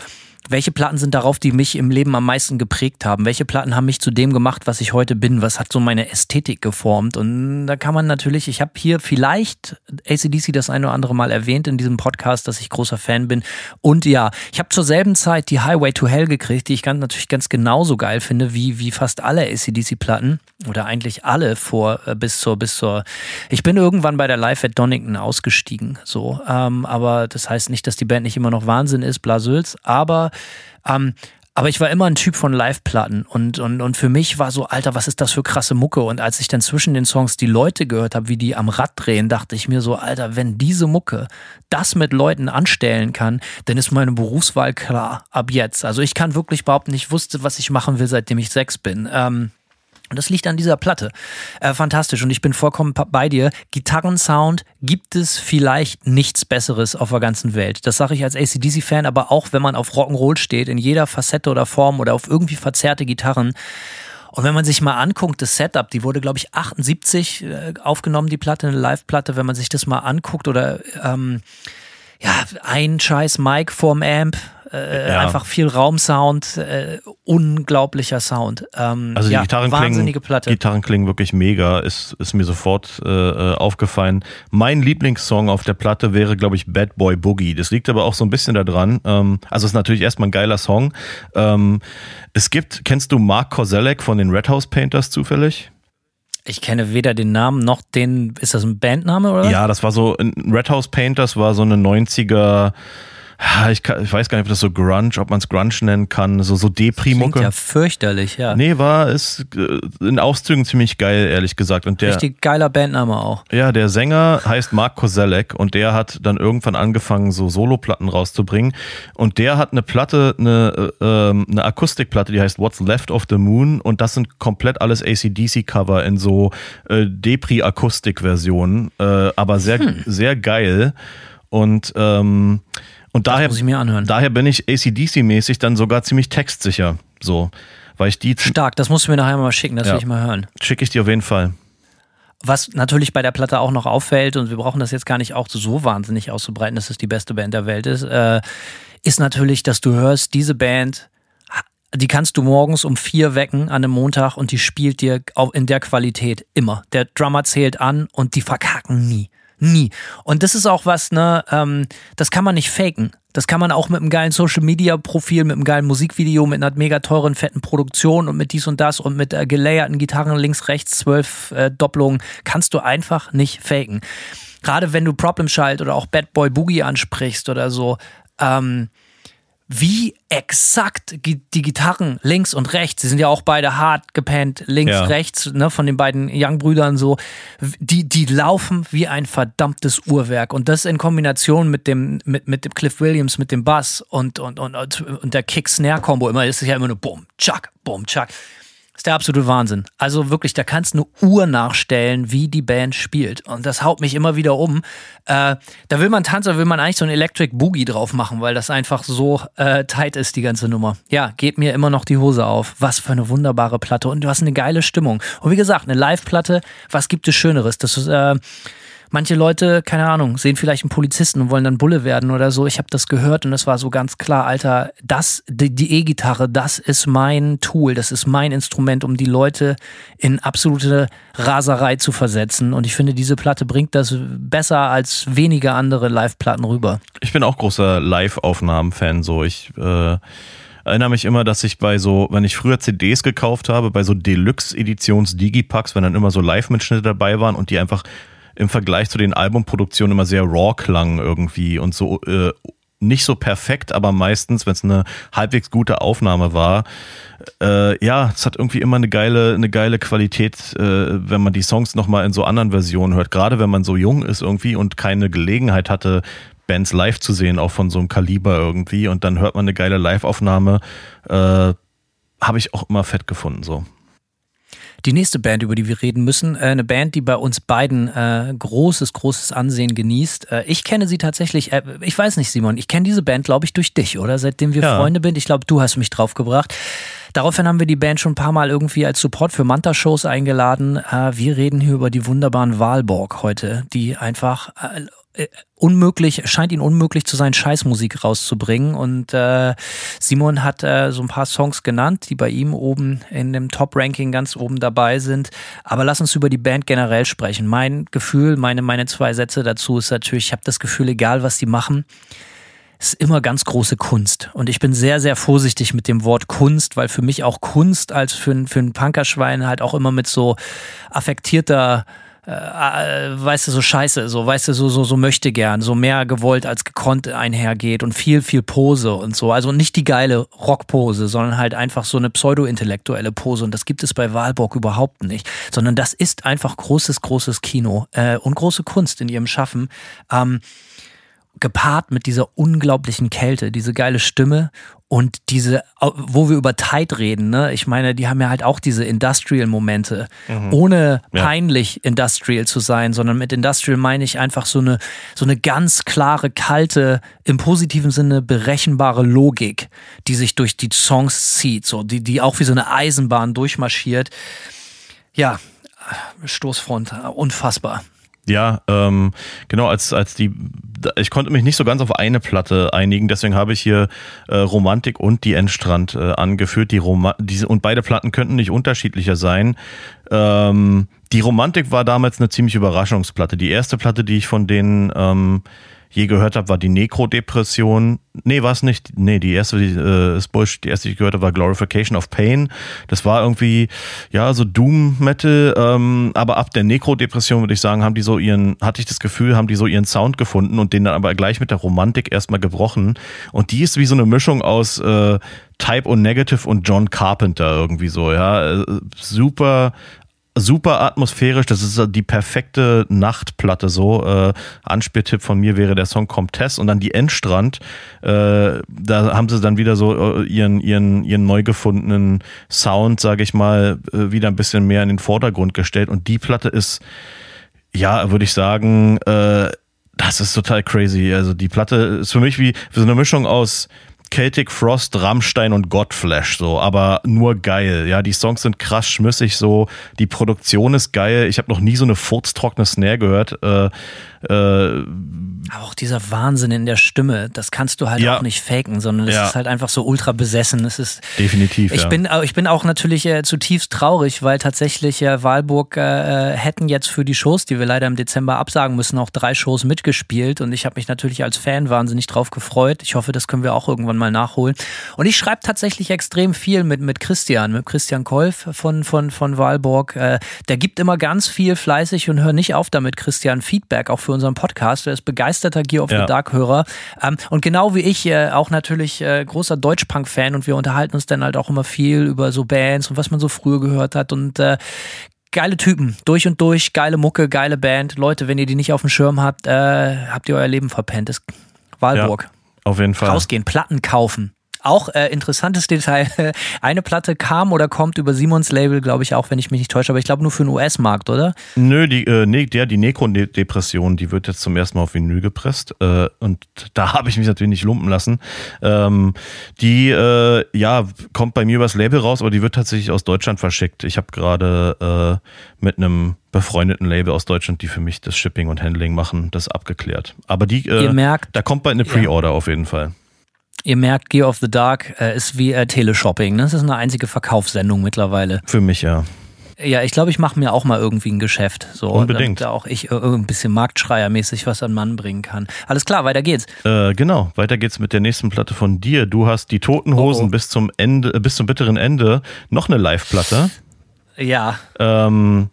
Speaker 3: welche Platten sind darauf, die mich im Leben am meisten geprägt haben? Welche Platten haben mich zu dem gemacht, was ich heute bin? Was hat so meine Ästhetik geformt? Und da kann man natürlich, ich habe hier vielleicht ACDC das eine oder andere Mal erwähnt in diesem Podcast, dass ich großer Fan bin. Und ja, ich habe zur selben Zeit die Highway to Hell gekriegt, die ich ganz, natürlich ganz genauso geil finde, wie, wie fast alle ACDC-Platten. Oder eigentlich alle vor, äh, bis zur, bis zur, ich bin irgendwann bei der Live at Donington ausgestiegen, so. Ähm, aber das heißt nicht, dass die Band nicht immer noch Wahnsinn ist, Blasöls, aber ähm, aber ich war immer ein Typ von Live-Platten und, und, und für mich war so, Alter, was ist das für krasse Mucke? Und als ich dann zwischen den Songs die Leute gehört habe, wie die am Rad drehen, dachte ich mir so, Alter, wenn diese Mucke das mit Leuten anstellen kann, dann ist meine Berufswahl klar ab jetzt. Also ich kann wirklich behaupten, ich wusste, was ich machen will, seitdem ich sechs bin. Ähm, und das liegt an dieser Platte. Äh, fantastisch. Und ich bin vollkommen bei dir. Gitarrensound gibt es vielleicht nichts Besseres auf der ganzen Welt. Das sage ich als ACDC-Fan, aber auch wenn man auf Rock'n'Roll steht, in jeder Facette oder Form oder auf irgendwie verzerrte Gitarren. Und wenn man sich mal anguckt, das Setup, die wurde, glaube ich, 78 äh, aufgenommen, die Platte, eine Live-Platte. Wenn man sich das mal anguckt oder ähm, ja, ein scheiß Mic vorm Amp, äh, ja. einfach viel Raumsound, äh, unglaublicher Sound.
Speaker 4: Ähm, also die ja, Gitarren, klingen, Platte. Gitarren klingen wirklich mega, ist, ist mir sofort äh, äh, aufgefallen. Mein Lieblingssong auf der Platte wäre, glaube ich, Bad Boy Boogie. Das liegt aber auch so ein bisschen daran. Ähm, also ist natürlich erstmal ein geiler Song. Ähm, es gibt, kennst du Mark Kozelek von den Red House Painters zufällig?
Speaker 3: Ich kenne weder den Namen noch den, ist das ein Bandname oder?
Speaker 4: Ja, das war so, Red House Painters war so eine 90er ich, kann, ich, weiß gar nicht, ob das so Grunge, ob man es Grunge nennen kann, so, so Depri-Mucke.
Speaker 3: ja fürchterlich, ja.
Speaker 4: Nee, war, ist äh, in Auszügen ziemlich geil, ehrlich gesagt. Und der,
Speaker 3: Richtig geiler Bandname auch.
Speaker 4: Ja, der Sänger heißt Mark Kozelek und der hat dann irgendwann angefangen, so Soloplatten rauszubringen. Und der hat eine Platte, eine, äh, ähm, eine Akustikplatte, die heißt What's Left of the Moon und das sind komplett alles ACDC-Cover in so äh, Depri-Akustik-Versionen, äh, aber sehr, hm. sehr geil. Und ähm, und daher,
Speaker 3: muss ich mir anhören.
Speaker 4: daher bin ich ACDC-mäßig dann sogar ziemlich textsicher. So. Weil ich die.
Speaker 3: Stark, das musst du mir nachher mal schicken, das ja. will ich mal hören.
Speaker 4: Schicke ich dir auf jeden Fall.
Speaker 3: Was natürlich bei der Platte auch noch auffällt, und wir brauchen das jetzt gar nicht auch so wahnsinnig auszubreiten, dass es die beste Band der Welt ist, äh, ist natürlich, dass du hörst, diese Band, die kannst du morgens um vier wecken an einem Montag und die spielt dir in der Qualität immer. Der Drummer zählt an und die verkacken nie. Nie. Und das ist auch was, ne, ähm, das kann man nicht faken. Das kann man auch mit einem geilen Social Media Profil, mit einem geilen Musikvideo, mit einer mega teuren, fetten Produktion und mit dies und das und mit äh, gelayerten Gitarren links, rechts, zwölf äh, Doppelungen, kannst du einfach nicht faken. Gerade wenn du Problem Child oder auch Bad Boy Boogie ansprichst oder so, ähm, wie exakt die Gitarren links und rechts, sie sind ja auch beide hart gepennt, links, ja. rechts, ne, von den beiden Young-Brüdern so, die, die laufen wie ein verdammtes Uhrwerk. Und das in Kombination mit dem, mit, mit dem Cliff Williams, mit dem Bass und, und, und, und der Kick-Snare-Kombo, immer ist es ja immer nur Boom, Chuck, Boom, Chuck. Ist der absolute Wahnsinn. Also wirklich, da kannst du eine Uhr nachstellen, wie die Band spielt. Und das haut mich immer wieder um. Äh, da will man tanzen, da will man eigentlich so ein Electric Boogie drauf machen, weil das einfach so äh, tight ist, die ganze Nummer. Ja, geht mir immer noch die Hose auf. Was für eine wunderbare Platte und du hast eine geile Stimmung. Und wie gesagt, eine Live-Platte, was gibt es Schöneres? Das ist, äh, Manche Leute, keine Ahnung, sehen vielleicht einen Polizisten und wollen dann Bulle werden oder so. Ich habe das gehört und es war so ganz klar, Alter, das, die E-Gitarre, das ist mein Tool, das ist mein Instrument, um die Leute in absolute Raserei zu versetzen. Und ich finde, diese Platte bringt das besser als wenige andere Live-Platten rüber.
Speaker 4: Ich bin auch großer Live-Aufnahmen-Fan. So, ich äh, erinnere mich immer, dass ich bei so, wenn ich früher CDs gekauft habe, bei so Deluxe-Editions-Digipacks, wenn dann immer so Live-Mitschnitte dabei waren und die einfach im Vergleich zu den Albumproduktionen immer sehr raw klang irgendwie und so äh, nicht so perfekt, aber meistens, wenn es eine halbwegs gute Aufnahme war, äh, ja, es hat irgendwie immer eine geile, eine geile Qualität, äh, wenn man die Songs nochmal in so anderen Versionen hört. Gerade wenn man so jung ist irgendwie und keine Gelegenheit hatte, Bands live zu sehen, auch von so einem Kaliber irgendwie. Und dann hört man eine geile Live-Aufnahme. Äh, Habe ich auch immer fett gefunden so.
Speaker 3: Die nächste Band, über die wir reden müssen, äh, eine Band, die bei uns beiden äh, großes, großes Ansehen genießt. Äh, ich kenne sie tatsächlich, äh, ich weiß nicht, Simon, ich kenne diese Band, glaube ich, durch dich, oder? Seitdem wir ja. Freunde sind. Ich glaube, du hast mich draufgebracht. Daraufhin haben wir die Band schon ein paar Mal irgendwie als Support für Manta-Shows eingeladen. Äh, wir reden hier über die wunderbaren Walborg heute, die einfach unmöglich, scheint ihn unmöglich zu sein, Scheißmusik rauszubringen. Und äh, Simon hat äh, so ein paar Songs genannt, die bei ihm oben in dem Top-Ranking ganz oben dabei sind. Aber lass uns über die Band generell sprechen. Mein Gefühl, meine, meine zwei Sätze dazu ist natürlich, ich habe das Gefühl, egal was die machen, ist immer ganz große Kunst. Und ich bin sehr, sehr vorsichtig mit dem Wort Kunst, weil für mich auch Kunst als für, für ein Punkerschwein halt auch immer mit so affektierter äh, äh, weißt du, so scheiße, so, weißt du, so, so, so möchte gern, so mehr gewollt als gekonnt einhergeht und viel, viel Pose und so. Also nicht die geile Rockpose, sondern halt einfach so eine pseudo-intellektuelle Pose. Und das gibt es bei Wahlburg überhaupt nicht, sondern das ist einfach großes, großes Kino äh, und große Kunst in ihrem Schaffen. Ähm, gepaart mit dieser unglaublichen Kälte, diese geile Stimme und diese, wo wir über Tide reden, ne? Ich meine, die haben ja halt auch diese Industrial-Momente, mhm. ohne peinlich ja. Industrial zu sein, sondern mit Industrial meine ich einfach so eine, so eine ganz klare, kalte, im positiven Sinne berechenbare Logik, die sich durch die Songs zieht, so, die, die auch wie so eine Eisenbahn durchmarschiert. Ja, Stoßfront, unfassbar.
Speaker 4: Ja, ähm, genau, als, als die, ich konnte mich nicht so ganz auf eine Platte einigen, deswegen habe ich hier äh, Romantik und die Endstrand äh, angeführt. Die Roma diese, und beide Platten könnten nicht unterschiedlicher sein. Ähm, die Romantik war damals eine ziemlich Überraschungsplatte. Die erste Platte, die ich von denen ähm, je gehört habe, war die Nekrodepression. Nee, war es nicht. Nee, die erste, die, äh, ist Bullshit. Die erste, die ich gehört habe, war Glorification of Pain. Das war irgendwie, ja, so Doom-Metal. Ähm, aber ab der Nekrodepression, würde ich sagen, haben die so ihren, hatte ich das Gefühl, haben die so ihren Sound gefunden und den dann aber gleich mit der Romantik erstmal gebrochen. Und die ist wie so eine Mischung aus äh, Type und Negative und John Carpenter irgendwie so, ja. Äh, super super atmosphärisch. Das ist die perfekte Nachtplatte so. Äh, Anspieltipp von mir wäre der Song Comtesse und dann die Endstrand. Äh, da haben sie dann wieder so äh, ihren, ihren, ihren neu gefundenen Sound, sage ich mal, äh, wieder ein bisschen mehr in den Vordergrund gestellt. Und die Platte ist, ja, würde ich sagen, äh, das ist total crazy. Also die Platte ist für mich wie so eine Mischung aus Celtic Frost, Rammstein und Godflash so, aber nur geil. Ja, die Songs sind krass schmissig so, die Produktion ist geil. Ich habe noch nie so eine furztrockene Snare gehört. Äh,
Speaker 3: äh, auch dieser Wahnsinn in der Stimme, das kannst du halt ja. auch nicht faken, sondern es ja. ist halt einfach so ultra besessen. Es ist
Speaker 4: definitiv.
Speaker 3: Ich
Speaker 4: ja.
Speaker 3: bin, ich bin auch natürlich äh, zutiefst traurig, weil tatsächlich äh, Wahlburg äh, hätten jetzt für die Shows, die wir leider im Dezember absagen müssen, auch drei Shows mitgespielt und ich habe mich natürlich als Fan wahnsinnig drauf gefreut. Ich hoffe, das können wir auch irgendwann mal nachholen. Und ich schreibe tatsächlich extrem viel mit mit Christian, mit Christian Kolf von von von Wahlburg. Äh, der gibt immer ganz viel fleißig und hör nicht auf damit, Christian Feedback auch für unseren Podcast. Er ist begeisterter Gear of ja. the Dark-Hörer. Ähm, und genau wie ich äh, auch natürlich äh, großer Deutschpunk-Fan und wir unterhalten uns dann halt auch immer viel über so Bands und was man so früher gehört hat. Und äh, geile Typen, durch und durch, geile Mucke, geile Band. Leute, wenn ihr die nicht auf dem Schirm habt, äh, habt ihr euer Leben verpennt. Das Walburg. Ja,
Speaker 4: auf jeden Fall.
Speaker 3: Rausgehen, Platten kaufen Auch äh, interessantes Detail. Eine Platte kam oder kommt über Simons Label, glaube ich auch, wenn ich mich nicht täusche, aber ich glaube nur für den US-Markt, oder?
Speaker 4: Nö, die, äh, nee, der, die Necro-Depression, die wird jetzt zum ersten Mal auf Vinyl gepresst. Äh, und da habe ich mich natürlich nicht lumpen lassen. Ähm, die, äh, ja, kommt bei mir übers Label raus, aber die wird tatsächlich aus Deutschland verschickt. Ich habe gerade äh, mit einem befreundeten Label aus Deutschland, die für mich das Shipping und Handling machen, das abgeklärt. Aber die,
Speaker 3: äh, merkt,
Speaker 4: da kommt bald eine Pre-Order ja. auf jeden Fall.
Speaker 3: Ihr merkt, Gear of the Dark äh, ist wie äh, Teleshopping. Ne? Das ist eine einzige Verkaufssendung mittlerweile.
Speaker 4: Für mich, ja.
Speaker 3: Ja, ich glaube, ich mache mir auch mal irgendwie ein Geschäft. So,
Speaker 4: Unbedingt.
Speaker 3: Damit da auch ich äh, ein bisschen Marktschreiermäßig was an Mann bringen kann. Alles klar, weiter geht's.
Speaker 4: Äh, genau, weiter geht's mit der nächsten Platte von dir. Du hast die Toten Hosen oh, oh. bis zum Ende, äh, bis zum bitteren Ende noch eine Live-Platte.
Speaker 3: Ja.
Speaker 4: Ähm,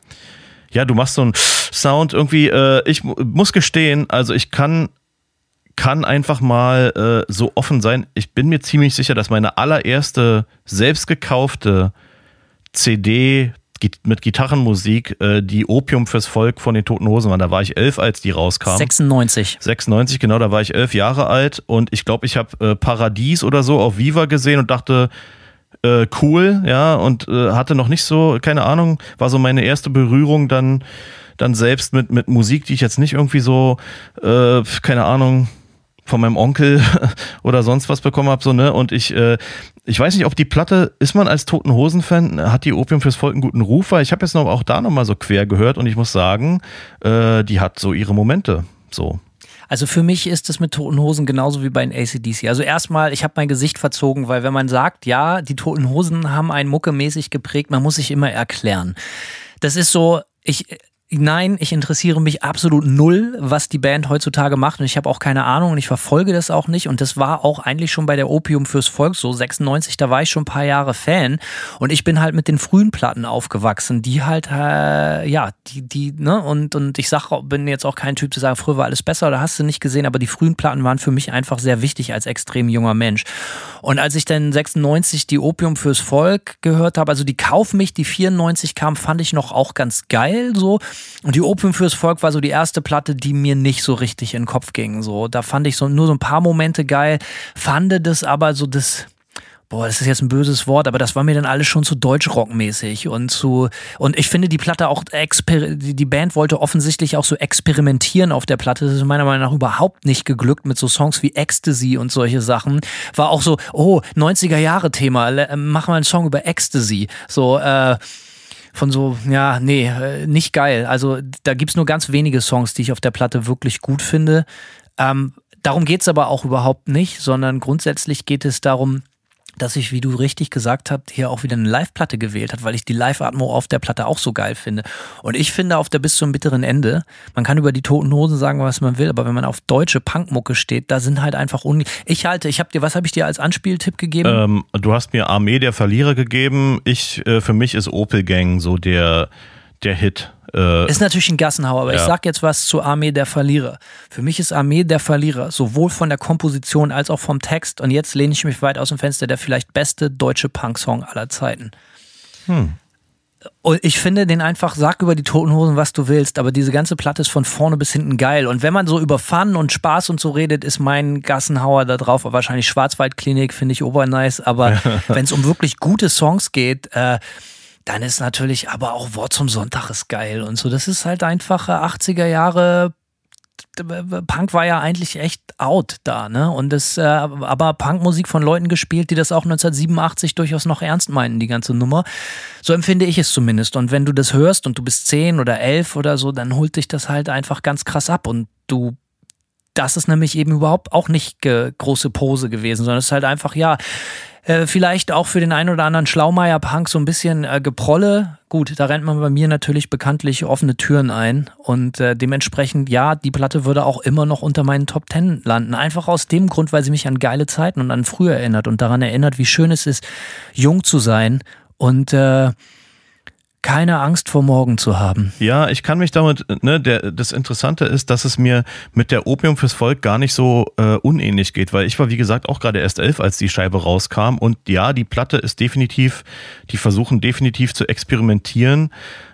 Speaker 4: ja, du machst so einen Sound irgendwie. Äh, ich muss gestehen, also ich kann kann einfach mal äh, so offen sein. Ich bin mir ziemlich sicher, dass meine allererste selbst gekaufte CD mit Gitarrenmusik äh, die Opium fürs Volk von den Toten Hosen war. Da war ich elf, als die rauskam.
Speaker 3: 96.
Speaker 4: 96, genau, da war ich elf Jahre alt und ich glaube, ich habe äh, Paradies oder so auf Viva gesehen und dachte, äh, cool, ja, und äh, hatte noch nicht so, keine Ahnung, war so meine erste Berührung dann, dann selbst mit, mit Musik, die ich jetzt nicht irgendwie so, äh, keine Ahnung, von meinem Onkel oder sonst was bekommen habe, so, ne? Und ich, äh, ich weiß nicht, ob die Platte, ist man als Toten Hosen-Fan, hat die Opium fürs Volk einen guten Ruf, weil ich habe jetzt noch auch da nochmal so quer gehört und ich muss sagen, äh, die hat so ihre Momente. So.
Speaker 3: Also für mich ist es mit Toten Hosen genauso wie bei den ACDC. Also erstmal, ich habe mein Gesicht verzogen, weil wenn man sagt, ja, die Toten Hosen haben einen muckemäßig geprägt, man muss sich immer erklären. Das ist so, ich, Nein, ich interessiere mich absolut null, was die Band heutzutage macht und ich habe auch keine Ahnung und ich verfolge das auch nicht und das war auch eigentlich schon bei der Opium fürs Volk so 96, da war ich schon ein paar Jahre Fan und ich bin halt mit den frühen Platten aufgewachsen, die halt äh, ja, die die ne und und ich sag bin jetzt auch kein Typ zu sagen, früher war alles besser oder hast du nicht gesehen, aber die frühen Platten waren für mich einfach sehr wichtig als extrem junger Mensch. Und als ich dann 96 die Opium fürs Volk gehört habe, also die Kauf mich, die 94 kam, fand ich noch auch ganz geil so und die Opium fürs Volk war so die erste Platte, die mir nicht so richtig in den Kopf ging. So, da fand ich so nur so ein paar Momente geil, fand das aber so das, boah, das ist jetzt ein böses Wort, aber das war mir dann alles schon zu Deutschrock-mäßig und zu, und ich finde die Platte auch, die Band wollte offensichtlich auch so experimentieren auf der Platte. Das ist meiner Meinung nach überhaupt nicht geglückt mit so Songs wie Ecstasy und solche Sachen. War auch so, oh, 90er Jahre Thema, mach mal einen Song über Ecstasy. So, äh, von so, ja, nee, äh, nicht geil. Also da gibt es nur ganz wenige Songs, die ich auf der Platte wirklich gut finde. Ähm, darum geht es aber auch überhaupt nicht, sondern grundsätzlich geht es darum, dass ich, wie du richtig gesagt hast, hier auch wieder eine Live-Platte gewählt hat, weil ich die Live-Atmo auf der Platte auch so geil finde. Und ich finde auf der bis zum bitteren Ende, man kann über die Toten Hosen sagen, was man will, aber wenn man auf deutsche Punkmucke steht, da sind halt einfach un Ich halte, ich habe dir, was habe ich dir als Anspieltipp gegeben?
Speaker 4: Ähm, du hast mir Armee der Verlierer gegeben. Ich, äh, für mich ist Opel Gang so der, der Hit.
Speaker 3: Äh, ist natürlich ein Gassenhauer, aber ja. ich sag jetzt was zur Armee der Verlierer. Für mich ist Armee der Verlierer sowohl von der Komposition als auch vom Text und jetzt lehne ich mich weit aus dem Fenster der vielleicht beste deutsche Punk-Song aller Zeiten. Hm. Und ich finde den einfach, sag über die Toten Hosen, was du willst, aber diese ganze Platte ist von vorne bis hinten geil. Und wenn man so über Fun und Spaß und so redet, ist mein Gassenhauer da drauf. Wahrscheinlich Schwarzwaldklinik finde ich obernice, aber wenn es um wirklich gute Songs geht, äh, dann ist natürlich aber auch Wort zum Sonntag ist geil und so. Das ist halt einfach 80er Jahre Punk war ja eigentlich echt out da, ne? Und das, äh, aber Punkmusik von Leuten gespielt, die das auch 1987 durchaus noch ernst meinen, die ganze Nummer. So empfinde ich es zumindest. Und wenn du das hörst und du bist zehn oder elf oder so, dann holt dich das halt einfach ganz krass ab und du das ist nämlich eben überhaupt auch nicht große Pose gewesen, sondern es ist halt einfach, ja, äh, vielleicht auch für den einen oder anderen Schlaumeier-Punk so ein bisschen äh, Geprolle. Gut, da rennt man bei mir natürlich bekanntlich offene Türen ein. Und äh, dementsprechend, ja, die Platte würde auch immer noch unter meinen Top Ten landen. Einfach aus dem Grund, weil sie mich an geile Zeiten und an früher erinnert und daran erinnert, wie schön es ist, jung zu sein. Und äh, keine Angst vor morgen zu haben.
Speaker 4: Ja, ich kann mich damit, ne, der, das Interessante ist, dass es mir mit der Opium fürs Volk gar nicht so äh, unähnlich geht, weil ich war, wie gesagt, auch gerade erst elf, als die Scheibe rauskam und ja, die Platte ist definitiv, die versuchen definitiv zu experimentieren,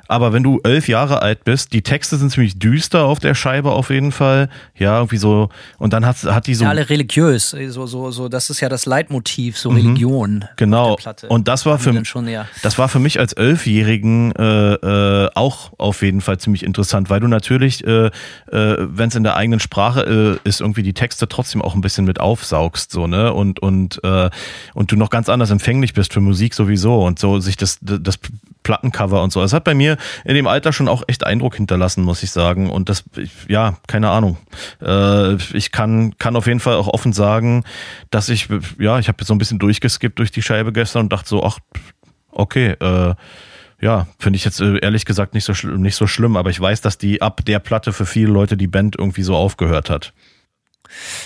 Speaker 4: Aber wenn du elf Jahre alt bist, die Texte sind ziemlich düster auf der Scheibe auf jeden Fall. Ja, irgendwie so. Und dann hat, hat die so.
Speaker 3: Ja, alle religiös. So, so, so, das ist ja das Leitmotiv, so Religion.
Speaker 4: Mhm. Genau. Und das war, für,
Speaker 3: schon, ja.
Speaker 4: das war für mich als Elfjährigen äh, äh, auch auf jeden Fall ziemlich interessant, weil du natürlich, äh, äh, wenn es in der eigenen Sprache äh, ist, irgendwie die Texte trotzdem auch ein bisschen mit aufsaugst, so, ne? Und, und, äh, und du noch ganz anders empfänglich bist für Musik sowieso und so sich das, das Plattencover und so. Es hat bei mir in dem Alter schon auch echt Eindruck hinterlassen, muss ich sagen. Und das, ja, keine Ahnung. Äh, ich kann, kann auf jeden Fall auch offen sagen, dass ich, ja, ich habe so ein bisschen durchgeskippt durch die Scheibe gestern und dachte so, ach, okay, äh, ja, finde ich jetzt äh, ehrlich gesagt nicht so, nicht so schlimm, aber ich weiß, dass die ab der Platte für viele Leute die Band irgendwie so aufgehört hat.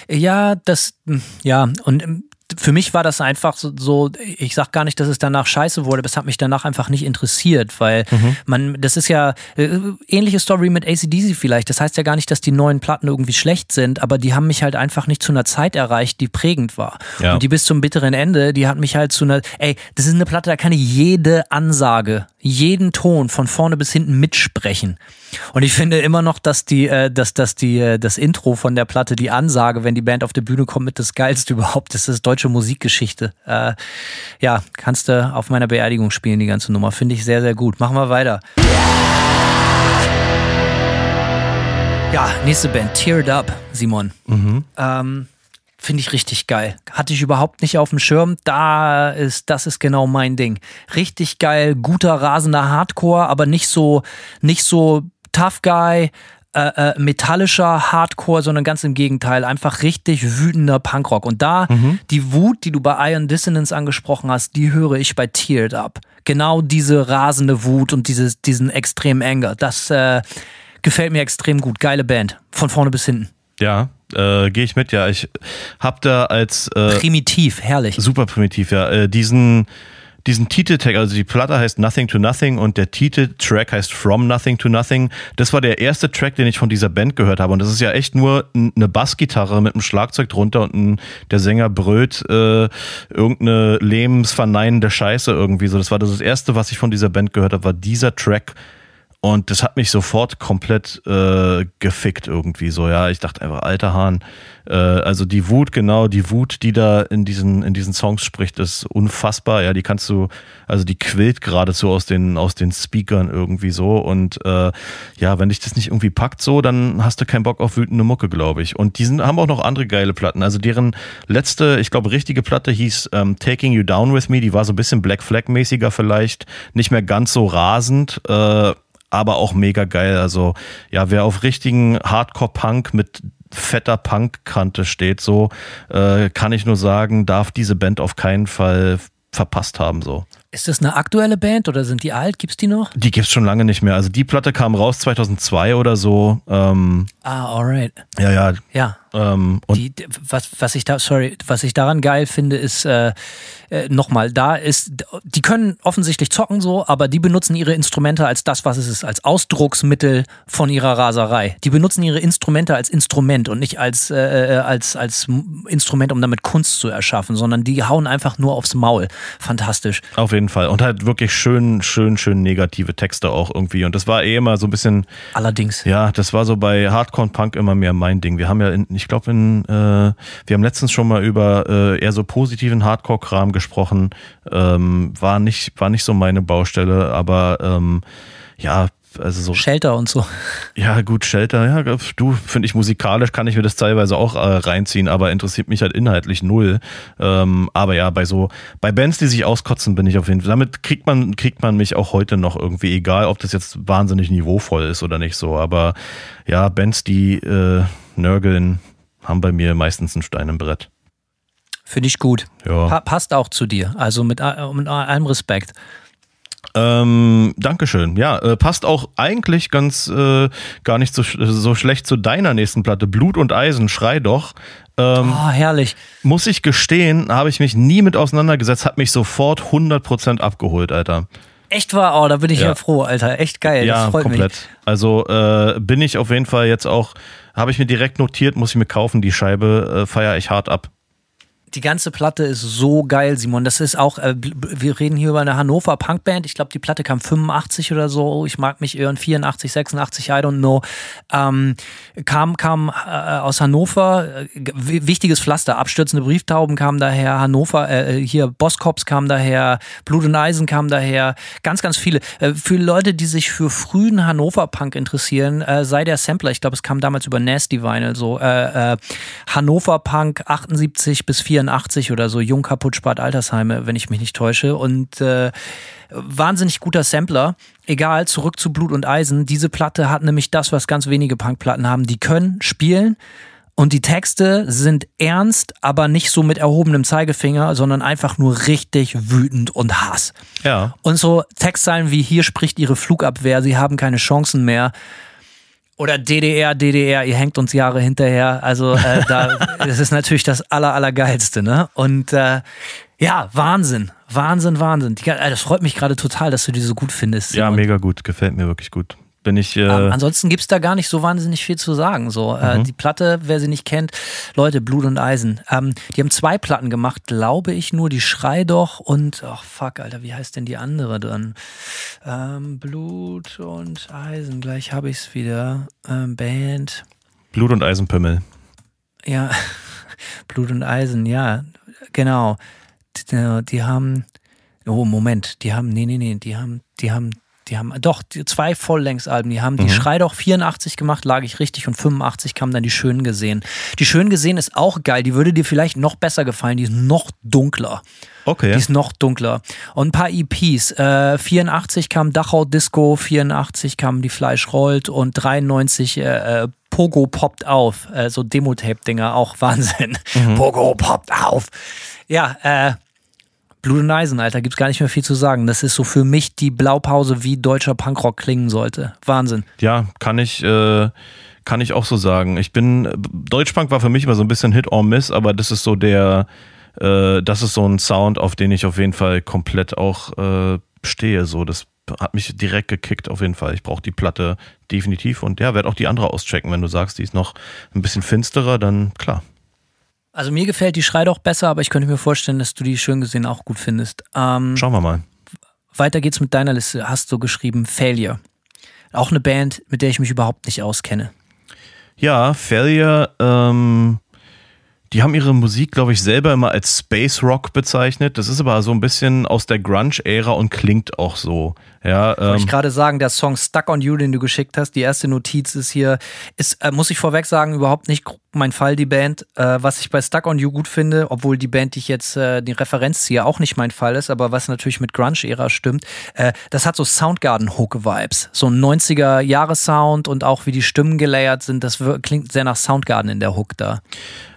Speaker 3: Ja, das, ja, und ähm, für mich war das einfach so, so, ich sag gar nicht, dass es danach scheiße wurde, aber es hat mich danach einfach nicht interessiert, weil mhm. man, das ist ja äh, ähnliche Story mit ACDC vielleicht. Das heißt ja gar nicht, dass die neuen Platten irgendwie schlecht sind, aber die haben mich halt einfach nicht zu einer Zeit erreicht, die prägend war. Ja. Und die bis zum bitteren Ende, die hat mich halt zu einer, ey, das ist eine Platte, da kann ich jede Ansage, jeden Ton von vorne bis hinten mitsprechen. Und ich finde immer noch, dass die, äh, dass, dass die, äh, das Intro von der Platte, die Ansage, wenn die Band auf die Bühne kommt, mit das geilste überhaupt. Das ist deutsche Musikgeschichte. Äh, ja, kannst du auf meiner Beerdigung spielen, die ganze Nummer. Finde ich sehr, sehr gut. Machen wir weiter. Ja, nächste Band, Teared Up, Simon. Mhm. Ähm, Finde ich richtig geil. Hatte ich überhaupt nicht auf dem Schirm. Da ist, das ist genau mein Ding. Richtig geil, guter, rasender Hardcore, aber nicht so, nicht so Tough Guy, äh, äh, metallischer Hardcore, sondern ganz im Gegenteil, einfach richtig wütender Punkrock. Und da mhm. die Wut, die du bei Iron Dissonance angesprochen hast, die höre ich bei Teared Up. Genau diese rasende Wut und dieses, diesen extremen Anger. Das äh, gefällt mir extrem gut. Geile Band. Von vorne bis hinten.
Speaker 4: Ja, äh, gehe ich mit, ja. Ich hab da als
Speaker 3: äh, primitiv, herrlich.
Speaker 4: Super primitiv, ja. Äh, diesen diesen Titeltag, also die Platte heißt Nothing to Nothing und der Titeltrack heißt From Nothing to Nothing. Das war der erste Track, den ich von dieser Band gehört habe. Und das ist ja echt nur eine Bassgitarre mit einem Schlagzeug drunter und ein, der Sänger brüllt äh, irgendeine lebensverneinende Scheiße irgendwie so. Das war das erste, was ich von dieser Band gehört habe, war dieser Track. Und das hat mich sofort komplett äh, gefickt irgendwie so, ja. Ich dachte einfach, alter Hahn. Äh, also die Wut, genau, die Wut, die da in diesen, in diesen Songs spricht, ist unfassbar. Ja, die kannst du, also die quillt geradezu aus den, aus den Speakern irgendwie so. Und äh, ja, wenn dich das nicht irgendwie packt so, dann hast du keinen Bock auf wütende Mucke, glaube ich. Und die sind, haben auch noch andere geile Platten. Also deren letzte, ich glaube, richtige Platte hieß ähm, Taking You Down With Me. Die war so ein bisschen Black Flag-mäßiger vielleicht. Nicht mehr ganz so rasend. Äh, aber auch mega geil. Also ja, wer auf richtigen Hardcore-Punk mit fetter Punk-Kante steht, so äh, kann ich nur sagen, darf diese Band auf keinen Fall verpasst haben. So.
Speaker 3: Ist das eine aktuelle Band oder sind die alt? Gibt's die noch?
Speaker 4: Die gibt's schon lange nicht mehr. Also die Platte kam raus 2002 oder so. Ähm,
Speaker 3: ah, alright.
Speaker 4: Ja, ja.
Speaker 3: Ja. Ähm, die, was, was ich da, sorry, was ich daran geil finde, ist äh, äh, nochmal, da ist, die können offensichtlich zocken so, aber die benutzen ihre Instrumente als das, was es ist, als Ausdrucksmittel von ihrer Raserei. Die benutzen ihre Instrumente als Instrument und nicht als, äh, äh als, als Instrument, um damit Kunst zu erschaffen, sondern die hauen einfach nur aufs Maul. Fantastisch.
Speaker 4: Auf jeden Fall. Und halt wirklich schön, schön, schön negative Texte auch irgendwie. Und das war eh immer so ein bisschen.
Speaker 3: Allerdings.
Speaker 4: Ja, das war so bei Hardcore Punk immer mehr mein Ding. Wir haben ja in, ich glaube, in, äh, wir haben letztens schon mal über äh, eher so positiven Hardcore-Kram gesprochen. Ähm, war nicht, war nicht so meine Baustelle, aber ähm, ja, also so.
Speaker 3: Shelter und so.
Speaker 4: Ja, gut, Shelter, ja, du, finde ich musikalisch kann ich mir das teilweise auch äh, reinziehen, aber interessiert mich halt inhaltlich null. Ähm, aber ja, bei so, bei Bands, die sich auskotzen, bin ich auf jeden Fall. Damit kriegt man, kriegt man mich auch heute noch irgendwie, egal ob das jetzt wahnsinnig niveauvoll ist oder nicht so. Aber ja, Bands, die äh, nörgeln, haben bei mir meistens ein Stein im Brett.
Speaker 3: Finde ich gut.
Speaker 4: Ja.
Speaker 3: Pa passt auch zu dir. Also mit, äh, mit allem Respekt.
Speaker 4: Ähm, Dankeschön. Ja, äh, passt auch eigentlich ganz äh, gar nicht so, so schlecht zu deiner nächsten Platte. Blut und Eisen, schrei doch.
Speaker 3: Ähm, oh, herrlich.
Speaker 4: Muss ich gestehen, habe ich mich nie mit auseinandergesetzt, hat mich sofort 100% abgeholt, Alter.
Speaker 3: Echt wahr? Oh, da bin ich ja, ja froh, Alter. Echt geil.
Speaker 4: Ja, komplett. Mich. Also äh, bin ich auf jeden Fall jetzt auch, habe ich mir direkt notiert, muss ich mir kaufen, die Scheibe äh, feiere ich hart ab.
Speaker 3: Die ganze Platte ist so geil, Simon. Das ist auch, äh, wir reden hier über eine Hannover Punkband. Ich glaube, die Platte kam 85 oder so. Ich mag mich irren, 84, 86, I don't know. Ähm, kam kam äh, aus Hannover. Wichtiges Pflaster. Abstürzende Brieftauben kamen daher. Hannover, äh, hier Boskops kam daher. Blut und Eisen kam daher. Ganz, ganz viele. Äh, für Leute, die sich für frühen Hannover Punk interessieren, äh, sei der Sampler. Ich glaube, es kam damals über Nasty Vinyl so. Äh, äh, Hannover Punk 78 bis 84. 84 oder so, Jung kaputt spart Altersheime, wenn ich mich nicht täusche. Und äh, wahnsinnig guter Sampler. Egal, zurück zu Blut und Eisen. Diese Platte hat nämlich das, was ganz wenige Punkplatten haben. Die können spielen. Und die Texte sind ernst, aber nicht so mit erhobenem Zeigefinger, sondern einfach nur richtig wütend und Hass.
Speaker 4: Ja.
Speaker 3: Und so Textzeilen wie hier spricht ihre Flugabwehr, sie haben keine Chancen mehr. Oder DDR, DDR, ihr hängt uns Jahre hinterher. Also äh, da, das ist natürlich das aller, allergeilste, ne? Und äh, ja, Wahnsinn, Wahnsinn, Wahnsinn. Die, äh, das freut mich gerade total, dass du die so gut findest.
Speaker 4: Ja, mega gut, gefällt mir wirklich gut. Bin ich. Äh
Speaker 3: ähm, ansonsten gibt's da gar nicht so wahnsinnig viel zu sagen. So äh, mhm. die Platte, wer sie nicht kennt, Leute, Blut und Eisen. Ähm, die haben zwei Platten gemacht, glaube ich, nur die Schrei doch und ach fuck, Alter, wie heißt denn die andere dann? Ähm, Blut und Eisen. Gleich habe ich's wieder. Ähm, Band.
Speaker 4: Blut und Eisenpümmel.
Speaker 3: Ja, Blut und Eisen. Ja, genau. Die, die haben. Oh Moment, die haben. Nee, nee, nee, die haben, die haben die haben doch die zwei Volllängsalben. Die haben die mhm. Schrei doch 84 gemacht, lag ich richtig, und 85 kam dann die Schön gesehen. Die Schön gesehen ist auch geil. Die würde dir vielleicht noch besser gefallen. Die ist noch dunkler.
Speaker 4: Okay.
Speaker 3: Die ist noch dunkler. Und ein paar EPs. Äh, 84 kam Dachau Disco, 84 kam Die Fleisch rollt und 93 äh, äh, Pogo poppt auf. Äh, so Demo-Tape-Dinger, auch Wahnsinn. Mhm. Pogo poppt auf. Ja, äh, Blut und Eisen, Alter, gibt's gar nicht mehr viel zu sagen. Das ist so für mich die Blaupause, wie deutscher Punkrock klingen sollte. Wahnsinn.
Speaker 4: Ja, kann ich, äh, kann ich auch so sagen. Ich bin, Deutschpunk war für mich immer so ein bisschen Hit or Miss, aber das ist so der, äh, das ist so ein Sound, auf den ich auf jeden Fall komplett auch äh, stehe. So, das hat mich direkt gekickt auf jeden Fall. Ich brauche die Platte definitiv und ja, werde auch die andere auschecken. Wenn du sagst, die ist noch ein bisschen finsterer, dann klar.
Speaker 3: Also mir gefällt die Schrei doch besser, aber ich könnte mir vorstellen, dass du die schön gesehen auch gut findest.
Speaker 4: Ähm, Schauen wir mal.
Speaker 3: Weiter geht's mit deiner Liste. Hast du geschrieben Failure. Auch eine Band, mit der ich mich überhaupt nicht auskenne.
Speaker 4: Ja, Failure, ähm, die haben ihre Musik, glaube ich, selber immer als Space Rock bezeichnet. Das ist aber so ein bisschen aus der Grunge-Ära und klingt auch so. Ja,
Speaker 3: ähm, Wollte ich gerade sagen, der Song Stuck on You, den du geschickt hast, die erste Notiz ist hier, ist, äh, muss ich vorweg sagen, überhaupt nicht mein Fall, die Band. Äh, was ich bei Stuck on You gut finde, obwohl die Band, die ich jetzt äh, die Referenz ziehe, auch nicht mein Fall ist, aber was natürlich mit Grunge-Ära stimmt, äh, das hat so Soundgarden-Hook-Vibes. So ein 90er-Jahre-Sound und auch wie die Stimmen gelayert sind, das klingt sehr nach Soundgarden in der Hook da.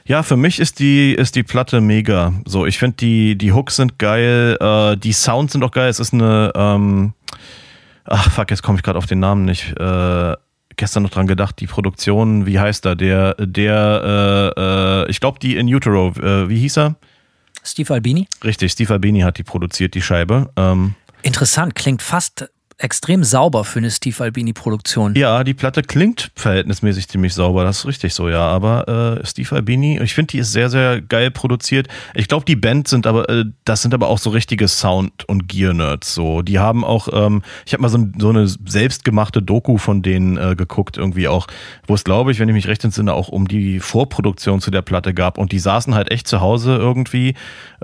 Speaker 4: Ja, für mich ist die, ist die Platte mega. So, ich finde die, die Hooks sind geil, äh, die Sounds sind auch geil. Es ist eine, ähm, ach fuck, jetzt komme ich gerade auf den Namen nicht. Äh, gestern noch dran gedacht, die Produktion, wie heißt er? Der, der, äh, äh, ich glaube, die in Utero, äh, wie hieß er?
Speaker 3: Steve Albini.
Speaker 4: Richtig, Steve Albini hat die produziert, die Scheibe. Ähm,
Speaker 3: Interessant, klingt fast extrem sauber für eine Steve Albini-Produktion.
Speaker 4: Ja, die Platte klingt verhältnismäßig ziemlich sauber, das ist richtig so, ja. Aber äh, Steve Albini, ich finde, die ist sehr, sehr geil produziert. Ich glaube, die Band sind aber, äh, das sind aber auch so richtige Sound- und Gear-Nerds. So. Die haben auch, ähm, ich habe mal so, so, eine selbstgemachte Doku von denen äh, geguckt, irgendwie auch, wo es, glaube ich, wenn ich mich recht entsinne, auch um die Vorproduktion zu der Platte gab. Und die saßen halt echt zu Hause irgendwie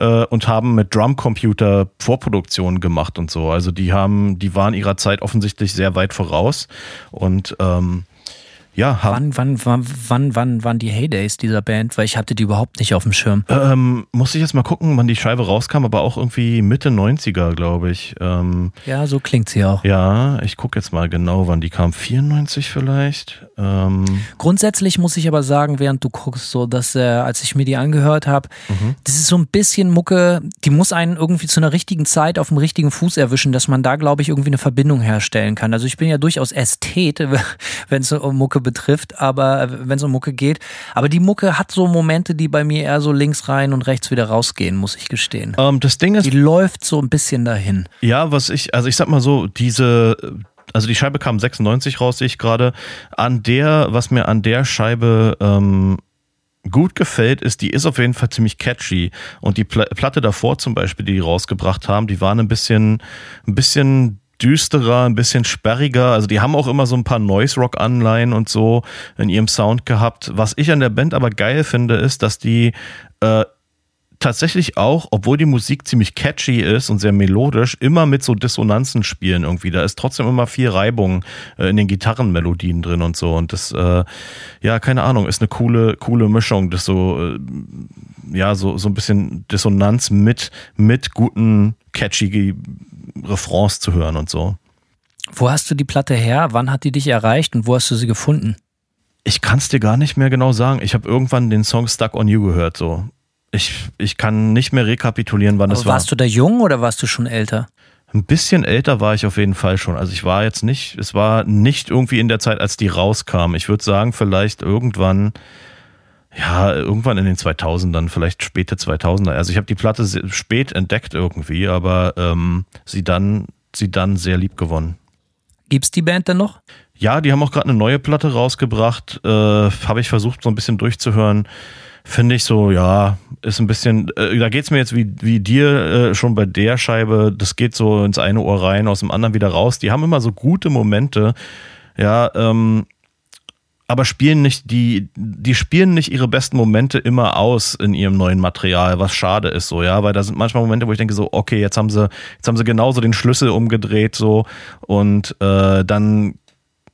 Speaker 4: äh, und haben mit Drumcomputer Vorproduktionen gemacht und so. Also die haben, die waren ihrer Zeit offensichtlich sehr weit voraus und ähm, ja,
Speaker 3: wann, wann, wann, wann, wann waren die Heydays dieser Band? Weil ich hatte die überhaupt nicht auf dem Schirm.
Speaker 4: Ähm, muss ich jetzt mal gucken, wann die Scheibe rauskam, aber auch irgendwie Mitte 90er, glaube ich. Ähm,
Speaker 3: ja, so klingt sie auch.
Speaker 4: Ja, ich gucke jetzt mal genau, wann die kam. 94 vielleicht? Ähm,
Speaker 3: Grundsätzlich muss ich aber sagen, während du guckst, so dass, äh, als ich mir die angehört habe, mhm. das ist so ein bisschen Mucke, die muss einen irgendwie zu einer richtigen Zeit auf dem richtigen Fuß erwischen, dass man da, glaube ich, irgendwie eine Verbindung herstellen kann. Also ich bin ja durchaus Ästhet, wenn es um Mucke betrifft, aber äh, wenn es um Mucke geht. Aber die Mucke hat so Momente, die bei mir eher so links rein und rechts wieder rausgehen, muss ich gestehen.
Speaker 4: Ähm, das Ding ist.
Speaker 3: Die läuft so ein bisschen dahin.
Speaker 4: Ja, was ich, also ich sag mal so, diese, also die Scheibe kam 96 raus, sehe ich gerade. An der, was mir an der Scheibe ähm, gut gefällt, ist, die ist auf jeden Fall ziemlich catchy. Und die Pl Platte davor zum Beispiel, die die rausgebracht haben, die waren ein bisschen, ein bisschen düsterer, ein bisschen sperriger. Also die haben auch immer so ein paar Noise-Rock-Anleihen und so in ihrem Sound gehabt. Was ich an der Band aber geil finde, ist, dass die äh, tatsächlich auch, obwohl die Musik ziemlich catchy ist und sehr melodisch, immer mit so Dissonanzen spielen irgendwie. Da ist trotzdem immer viel Reibung äh, in den Gitarrenmelodien drin und so. Und das, äh, ja, keine Ahnung, ist eine coole, coole Mischung, das so, äh, ja, so, so ein bisschen Dissonanz mit, mit guten, catchy Refrains zu hören und so.
Speaker 3: Wo hast du die Platte her? Wann hat die dich erreicht und wo hast du sie gefunden?
Speaker 4: Ich kann es dir gar nicht mehr genau sagen. Ich habe irgendwann den Song Stuck on You gehört, so. Ich, ich kann nicht mehr rekapitulieren, wann
Speaker 3: Aber
Speaker 4: es war.
Speaker 3: Warst du da jung oder warst du schon älter?
Speaker 4: Ein bisschen älter war ich auf jeden Fall schon. Also ich war jetzt nicht, es war nicht irgendwie in der Zeit, als die rauskam. Ich würde sagen, vielleicht irgendwann, ja, irgendwann in den 2000ern, vielleicht späte 2000er. Also ich habe die Platte spät entdeckt irgendwie, aber ähm, sie dann, sie dann sehr lieb gewonnen.
Speaker 3: Gibt's die Band denn noch?
Speaker 4: Ja, die haben auch gerade eine neue Platte rausgebracht. Äh, habe ich versucht, so ein bisschen durchzuhören finde ich so, ja, ist ein bisschen, äh, da geht es mir jetzt wie, wie dir äh, schon bei der Scheibe, das geht so ins eine Ohr rein, aus dem anderen wieder raus. Die haben immer so gute Momente, ja, ähm, aber spielen nicht, die, die spielen nicht ihre besten Momente immer aus in ihrem neuen Material, was schade ist so, ja, weil da sind manchmal Momente, wo ich denke so, okay, jetzt haben sie, jetzt haben sie genauso den Schlüssel umgedreht so und äh, dann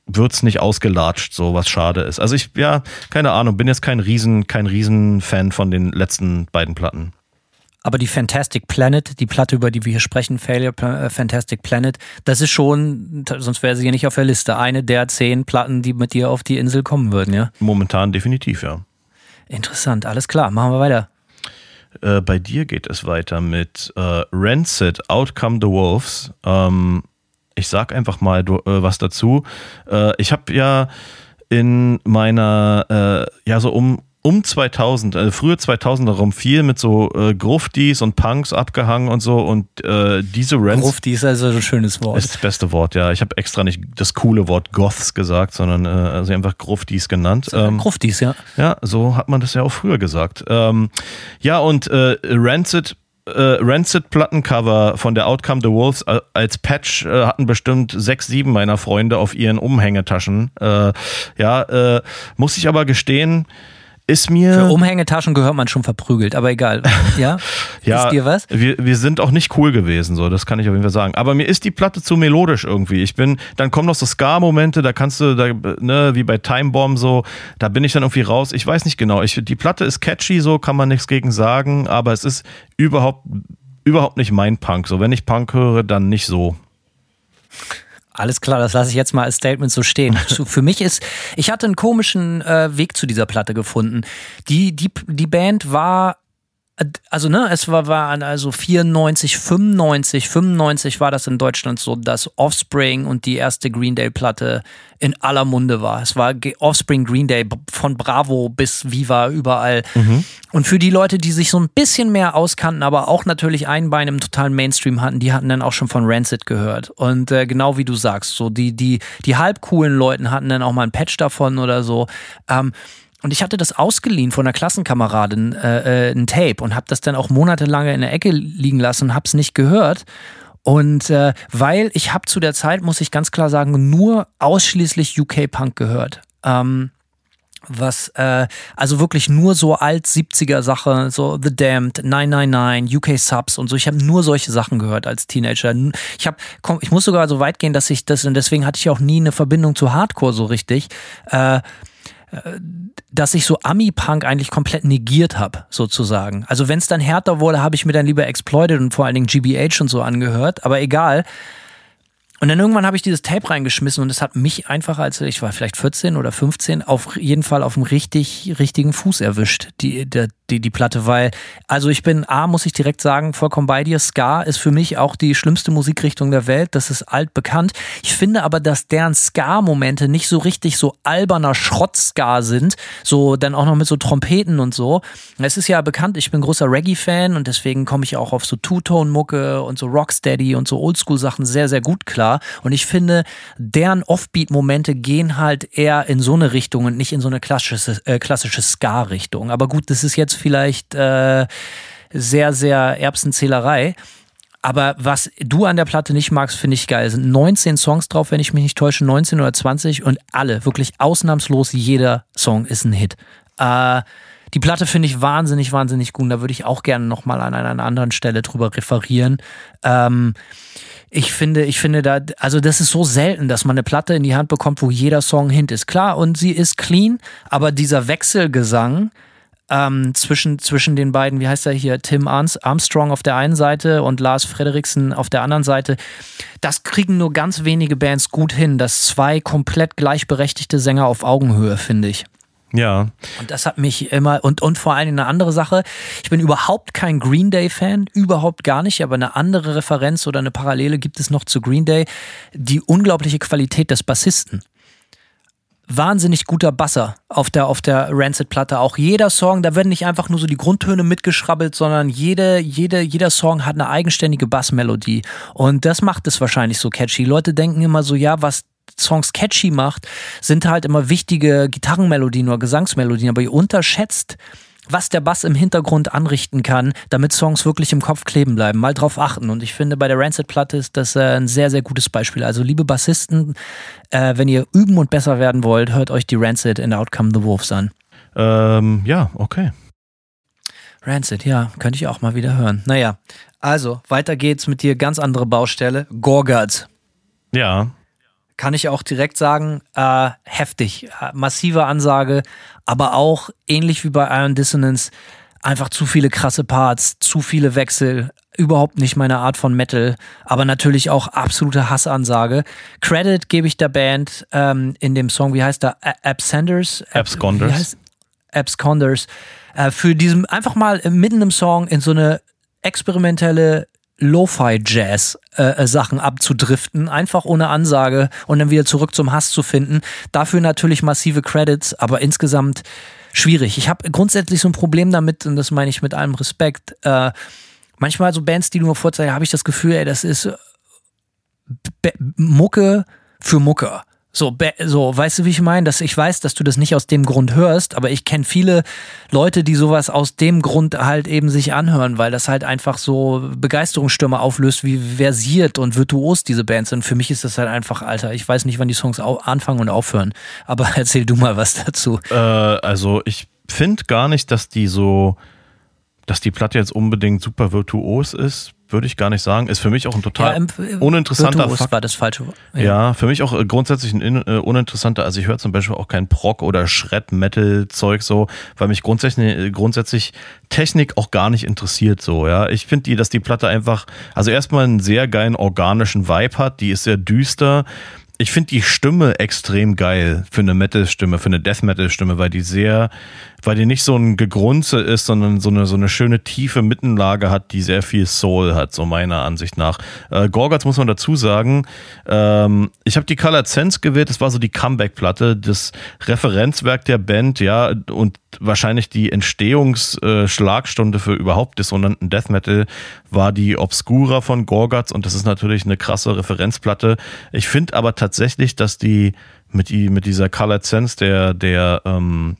Speaker 4: wird's nicht ausgelatscht, so was schade ist. Also ich, ja, keine Ahnung, bin jetzt kein Riesen, kein Riesen-Fan von den letzten beiden Platten.
Speaker 3: Aber die Fantastic Planet, die Platte, über die wir hier sprechen, Failure äh, Fantastic Planet, das ist schon, sonst wäre sie ja nicht auf der Liste, eine der zehn Platten, die mit dir auf die Insel kommen würden, ja?
Speaker 4: Momentan definitiv, ja.
Speaker 3: Interessant, alles klar, machen wir weiter.
Speaker 4: Äh, bei dir geht es weiter mit äh, Rancid, Outcome the Wolves. Ähm, ich sag einfach mal äh, was dazu. Äh, ich habe ja in meiner, äh, ja so um, um 2000, äh, frühe 2000er rum viel mit so äh, Gruftis und Punks abgehangen und so und äh, diese Rents.
Speaker 3: Grufti ist also ein schönes Wort.
Speaker 4: Ist das beste Wort, ja. Ich habe extra nicht das coole Wort Goths gesagt, sondern äh, also einfach Gruftis genannt.
Speaker 3: Ähm, Gruftis, ja.
Speaker 4: Ja, so hat man das ja auch früher gesagt. Ähm, ja, und äh, Rancid äh, Rancid-Plattencover von der Outcome the Wolves äh, als Patch äh, hatten bestimmt sechs, sieben meiner Freunde auf ihren Umhängetaschen. Äh, ja, äh, muss ich aber gestehen, ist mir.
Speaker 3: Für Umhängetaschen gehört man schon verprügelt, aber egal. Ja?
Speaker 4: ja
Speaker 3: ist dir was?
Speaker 4: Wir, wir sind auch nicht cool gewesen, so, das kann ich auf jeden Fall sagen. Aber mir ist die Platte zu melodisch irgendwie. Ich bin, dann kommen noch so Ska-Momente, da kannst du, da, ne, wie bei Time Bomb so, da bin ich dann irgendwie raus. Ich weiß nicht genau. Ich, die Platte ist catchy, so kann man nichts gegen sagen, aber es ist überhaupt, überhaupt nicht mein Punk. So, wenn ich Punk höre, dann nicht so.
Speaker 3: Alles klar, das lasse ich jetzt mal als Statement so stehen. Für mich ist, ich hatte einen komischen äh, Weg zu dieser Platte gefunden. Die, die, die Band war also ne, es war, war also 94, 95, 95 war das in Deutschland so, dass Offspring und die erste Green Day Platte in aller Munde war. Es war Offspring Green Day von Bravo bis Viva überall. Mhm. Und für die Leute, die sich so ein bisschen mehr auskannten, aber auch natürlich ein Bein im totalen Mainstream hatten, die hatten dann auch schon von Rancid gehört. Und äh, genau wie du sagst, so die, die, die halb coolen Leuten hatten dann auch mal ein Patch davon oder so. Ähm, und ich hatte das ausgeliehen von einer Klassenkameradin, äh, äh, ein Tape, und habe das dann auch monatelang in der Ecke liegen lassen und habe es nicht gehört. Und äh, weil ich habe zu der Zeit, muss ich ganz klar sagen, nur ausschließlich UK-Punk gehört. Ähm, was, äh, also wirklich nur so alt 70er Sache, so The Damned, 999, UK Subs und so. Ich habe nur solche Sachen gehört als Teenager. Ich habe, ich muss sogar so weit gehen, dass ich das, und deswegen hatte ich auch nie eine Verbindung zu Hardcore so richtig. Äh, dass ich so Ami-Punk eigentlich komplett negiert habe, sozusagen. Also wenn es dann härter wurde, habe ich mir dann lieber Exploited und vor allen Dingen GBH und so angehört, aber egal. Und dann irgendwann habe ich dieses Tape reingeschmissen und es hat mich einfach, als ich war vielleicht 14 oder 15, auf jeden Fall auf dem richtig, richtigen Fuß erwischt. Die, der, die, die Platte, weil, also ich bin, A, muss ich direkt sagen, vollkommen bei dir. Ska ist für mich auch die schlimmste Musikrichtung der Welt. Das ist altbekannt. Ich finde aber, dass deren Ska-Momente nicht so richtig so alberner Schrott-Ska sind. So, dann auch noch mit so Trompeten und so. Es ist ja bekannt, ich bin großer Reggae-Fan und deswegen komme ich auch auf so Two-Tone-Mucke und so Rocksteady und so Oldschool-Sachen sehr, sehr gut klar. Und ich finde, deren Offbeat-Momente gehen halt eher in so eine Richtung und nicht in so eine klassische, äh, klassische Ska-Richtung. Aber gut, das ist jetzt vielleicht äh, sehr, sehr Erbsenzählerei. Aber was du an der Platte nicht magst, finde ich geil. Es sind 19 Songs drauf, wenn ich mich nicht täusche, 19 oder 20 und alle, wirklich ausnahmslos jeder Song ist ein Hit. Äh, die Platte finde ich wahnsinnig, wahnsinnig gut. Da würde ich auch gerne nochmal an einer anderen Stelle drüber referieren. Ähm, ich finde, ich finde da, also das ist so selten, dass man eine Platte in die Hand bekommt, wo jeder Song Hint ist. Klar, und sie ist clean, aber dieser Wechselgesang, ähm, zwischen, zwischen den beiden, wie heißt er hier, Tim Armstrong auf der einen Seite und Lars Frederiksen auf der anderen Seite. Das kriegen nur ganz wenige Bands gut hin, dass zwei komplett gleichberechtigte Sänger auf Augenhöhe, finde ich.
Speaker 4: Ja.
Speaker 3: Und das hat mich immer, und, und vor allem eine andere Sache, ich bin überhaupt kein Green Day-Fan, überhaupt gar nicht, aber eine andere Referenz oder eine Parallele gibt es noch zu Green Day, die unglaubliche Qualität des Bassisten wahnsinnig guter Basser auf der, auf der Rancid-Platte. Auch jeder Song, da werden nicht einfach nur so die Grundtöne mitgeschrabbelt, sondern jede, jede, jeder Song hat eine eigenständige Bassmelodie. Und das macht es wahrscheinlich so catchy. Leute denken immer so, ja, was Songs catchy macht, sind halt immer wichtige Gitarrenmelodien oder Gesangsmelodien, aber ihr unterschätzt, was der Bass im Hintergrund anrichten kann, damit Songs wirklich im Kopf kleben bleiben. Mal drauf achten. Und ich finde, bei der Rancid-Platte ist das äh, ein sehr, sehr gutes Beispiel. Also, liebe Bassisten, äh, wenn ihr üben und besser werden wollt, hört euch die Rancid in Outcome the Wolves an.
Speaker 4: Ähm, ja, okay.
Speaker 3: Rancid, ja, könnte ich auch mal wieder hören. Naja, also, weiter geht's mit dir. Ganz andere Baustelle. Gorguts.
Speaker 4: Ja.
Speaker 3: Kann ich auch direkt sagen, äh, heftig. Massive Ansage, aber auch ähnlich wie bei Iron Dissonance einfach zu viele krasse Parts, zu viele Wechsel, überhaupt nicht meine Art von Metal, aber natürlich auch absolute Hassansage. Credit gebe ich der Band ähm, in dem Song, wie heißt der? Absenders?
Speaker 4: Absconders.
Speaker 3: Absconders. Äh, für diesen einfach mal mitten im Song in so eine experimentelle Lo-Fi-Jazz-Sachen äh, abzudriften, einfach ohne Ansage und dann wieder zurück zum Hass zu finden. Dafür natürlich massive Credits, aber insgesamt schwierig. Ich habe grundsätzlich so ein Problem damit, und das meine ich mit allem Respekt. Äh, manchmal so Bands, die du mir vorzeigst, habe ich das Gefühl, ey, das ist Mucke für Mucke. So, so, weißt du, wie ich meine? Dass ich weiß, dass du das nicht aus dem Grund hörst, aber ich kenne viele Leute, die sowas aus dem Grund halt eben sich anhören, weil das halt einfach so Begeisterungsstürme auflöst, wie versiert und virtuos diese Bands sind. Für mich ist das halt einfach, Alter, ich weiß nicht, wann die Songs anfangen und aufhören. Aber erzähl du mal was dazu.
Speaker 4: Äh, also, ich finde gar nicht, dass die so, dass die Platte jetzt unbedingt super virtuos ist würde ich gar nicht sagen. Ist für mich auch ein total ja, uninteressanter
Speaker 3: Fakt. war das falsche.
Speaker 4: Ja. ja. für mich auch äh, grundsätzlich ein äh, uninteressanter. Also ich höre zum Beispiel auch kein Proc oder Shred-Metal-Zeug so, weil mich grundsätzlich, äh, grundsätzlich Technik auch gar nicht interessiert so. Ja, ich finde die, dass die Platte einfach, also erstmal einen sehr geilen organischen Vibe hat. Die ist sehr düster ich finde die Stimme extrem geil für eine Metal-Stimme, für eine Death-Metal-Stimme, weil die sehr, weil die nicht so ein Gegrunze ist, sondern so eine, so eine schöne tiefe Mittenlage hat, die sehr viel Soul hat, so meiner Ansicht nach. Äh, Gorgatz muss man dazu sagen, ähm, ich habe die Colored Sense gewählt, das war so die Comeback-Platte, das Referenzwerk der Band, ja, und wahrscheinlich die Entstehungsschlagstunde äh, für überhaupt dissonanten Death Metal war die Obscura von Gorgatz und das ist natürlich eine krasse Referenzplatte. Ich finde aber tatsächlich, dass die mit, die, mit dieser Colored Sense der, der ähm,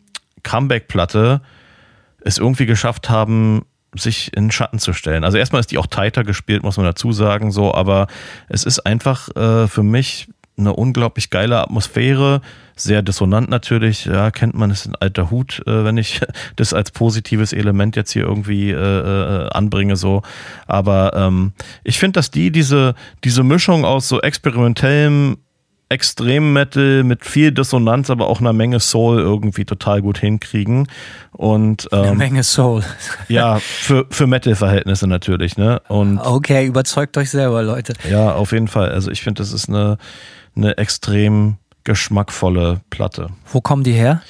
Speaker 4: Comeback-Platte es irgendwie geschafft haben, sich in Schatten zu stellen. Also erstmal ist die auch tighter gespielt, muss man dazu sagen, so, aber es ist einfach äh, für mich eine unglaublich geile Atmosphäre, sehr dissonant natürlich, ja, kennt man, ist ein alter Hut, äh, wenn ich das als positives Element jetzt hier irgendwie äh, äh, anbringe, so. Aber ähm, ich finde, dass die diese, diese Mischung aus so experimentellem Extrem-Metal mit viel Dissonanz, aber auch einer Menge Soul irgendwie total gut hinkriegen. Und, ähm,
Speaker 3: Eine Menge Soul.
Speaker 4: ja, für, für Metal-Verhältnisse natürlich, ne? Und,
Speaker 3: okay, überzeugt euch selber, Leute.
Speaker 4: Ja, auf jeden Fall. Also ich finde, das ist eine, eine extrem geschmackvolle Platte.
Speaker 3: Wo kommen die her?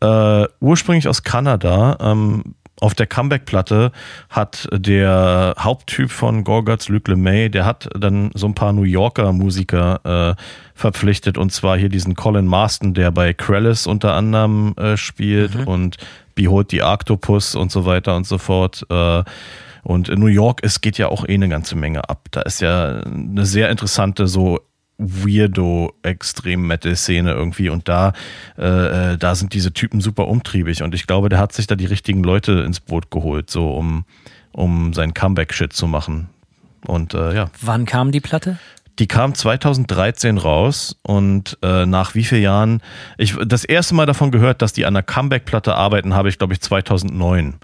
Speaker 4: Äh, ursprünglich aus Kanada. Ähm, auf der Comeback-Platte hat der Haupttyp von Gorguts, Luc LeMay, der hat dann so ein paar New Yorker Musiker äh, verpflichtet und zwar hier diesen Colin Marston, der bei Krellis unter anderem äh, spielt mhm. und Behold the Octopus und so weiter und so fort. Äh, und in New York, es geht ja auch eh eine ganze Menge ab. Da ist ja eine sehr interessante so weirdo extrem Metal Szene irgendwie und da äh, äh, da sind diese Typen super umtriebig und ich glaube, der hat sich da die richtigen Leute ins Boot geholt, so um um sein Comeback Shit zu machen. Und äh, ja.
Speaker 3: Wann kam die Platte?
Speaker 4: Die kam 2013 raus und äh, nach wie vielen Jahren, ich das erste Mal davon gehört, dass die an einer Comeback-Platte arbeiten, habe ich glaube ich 2009.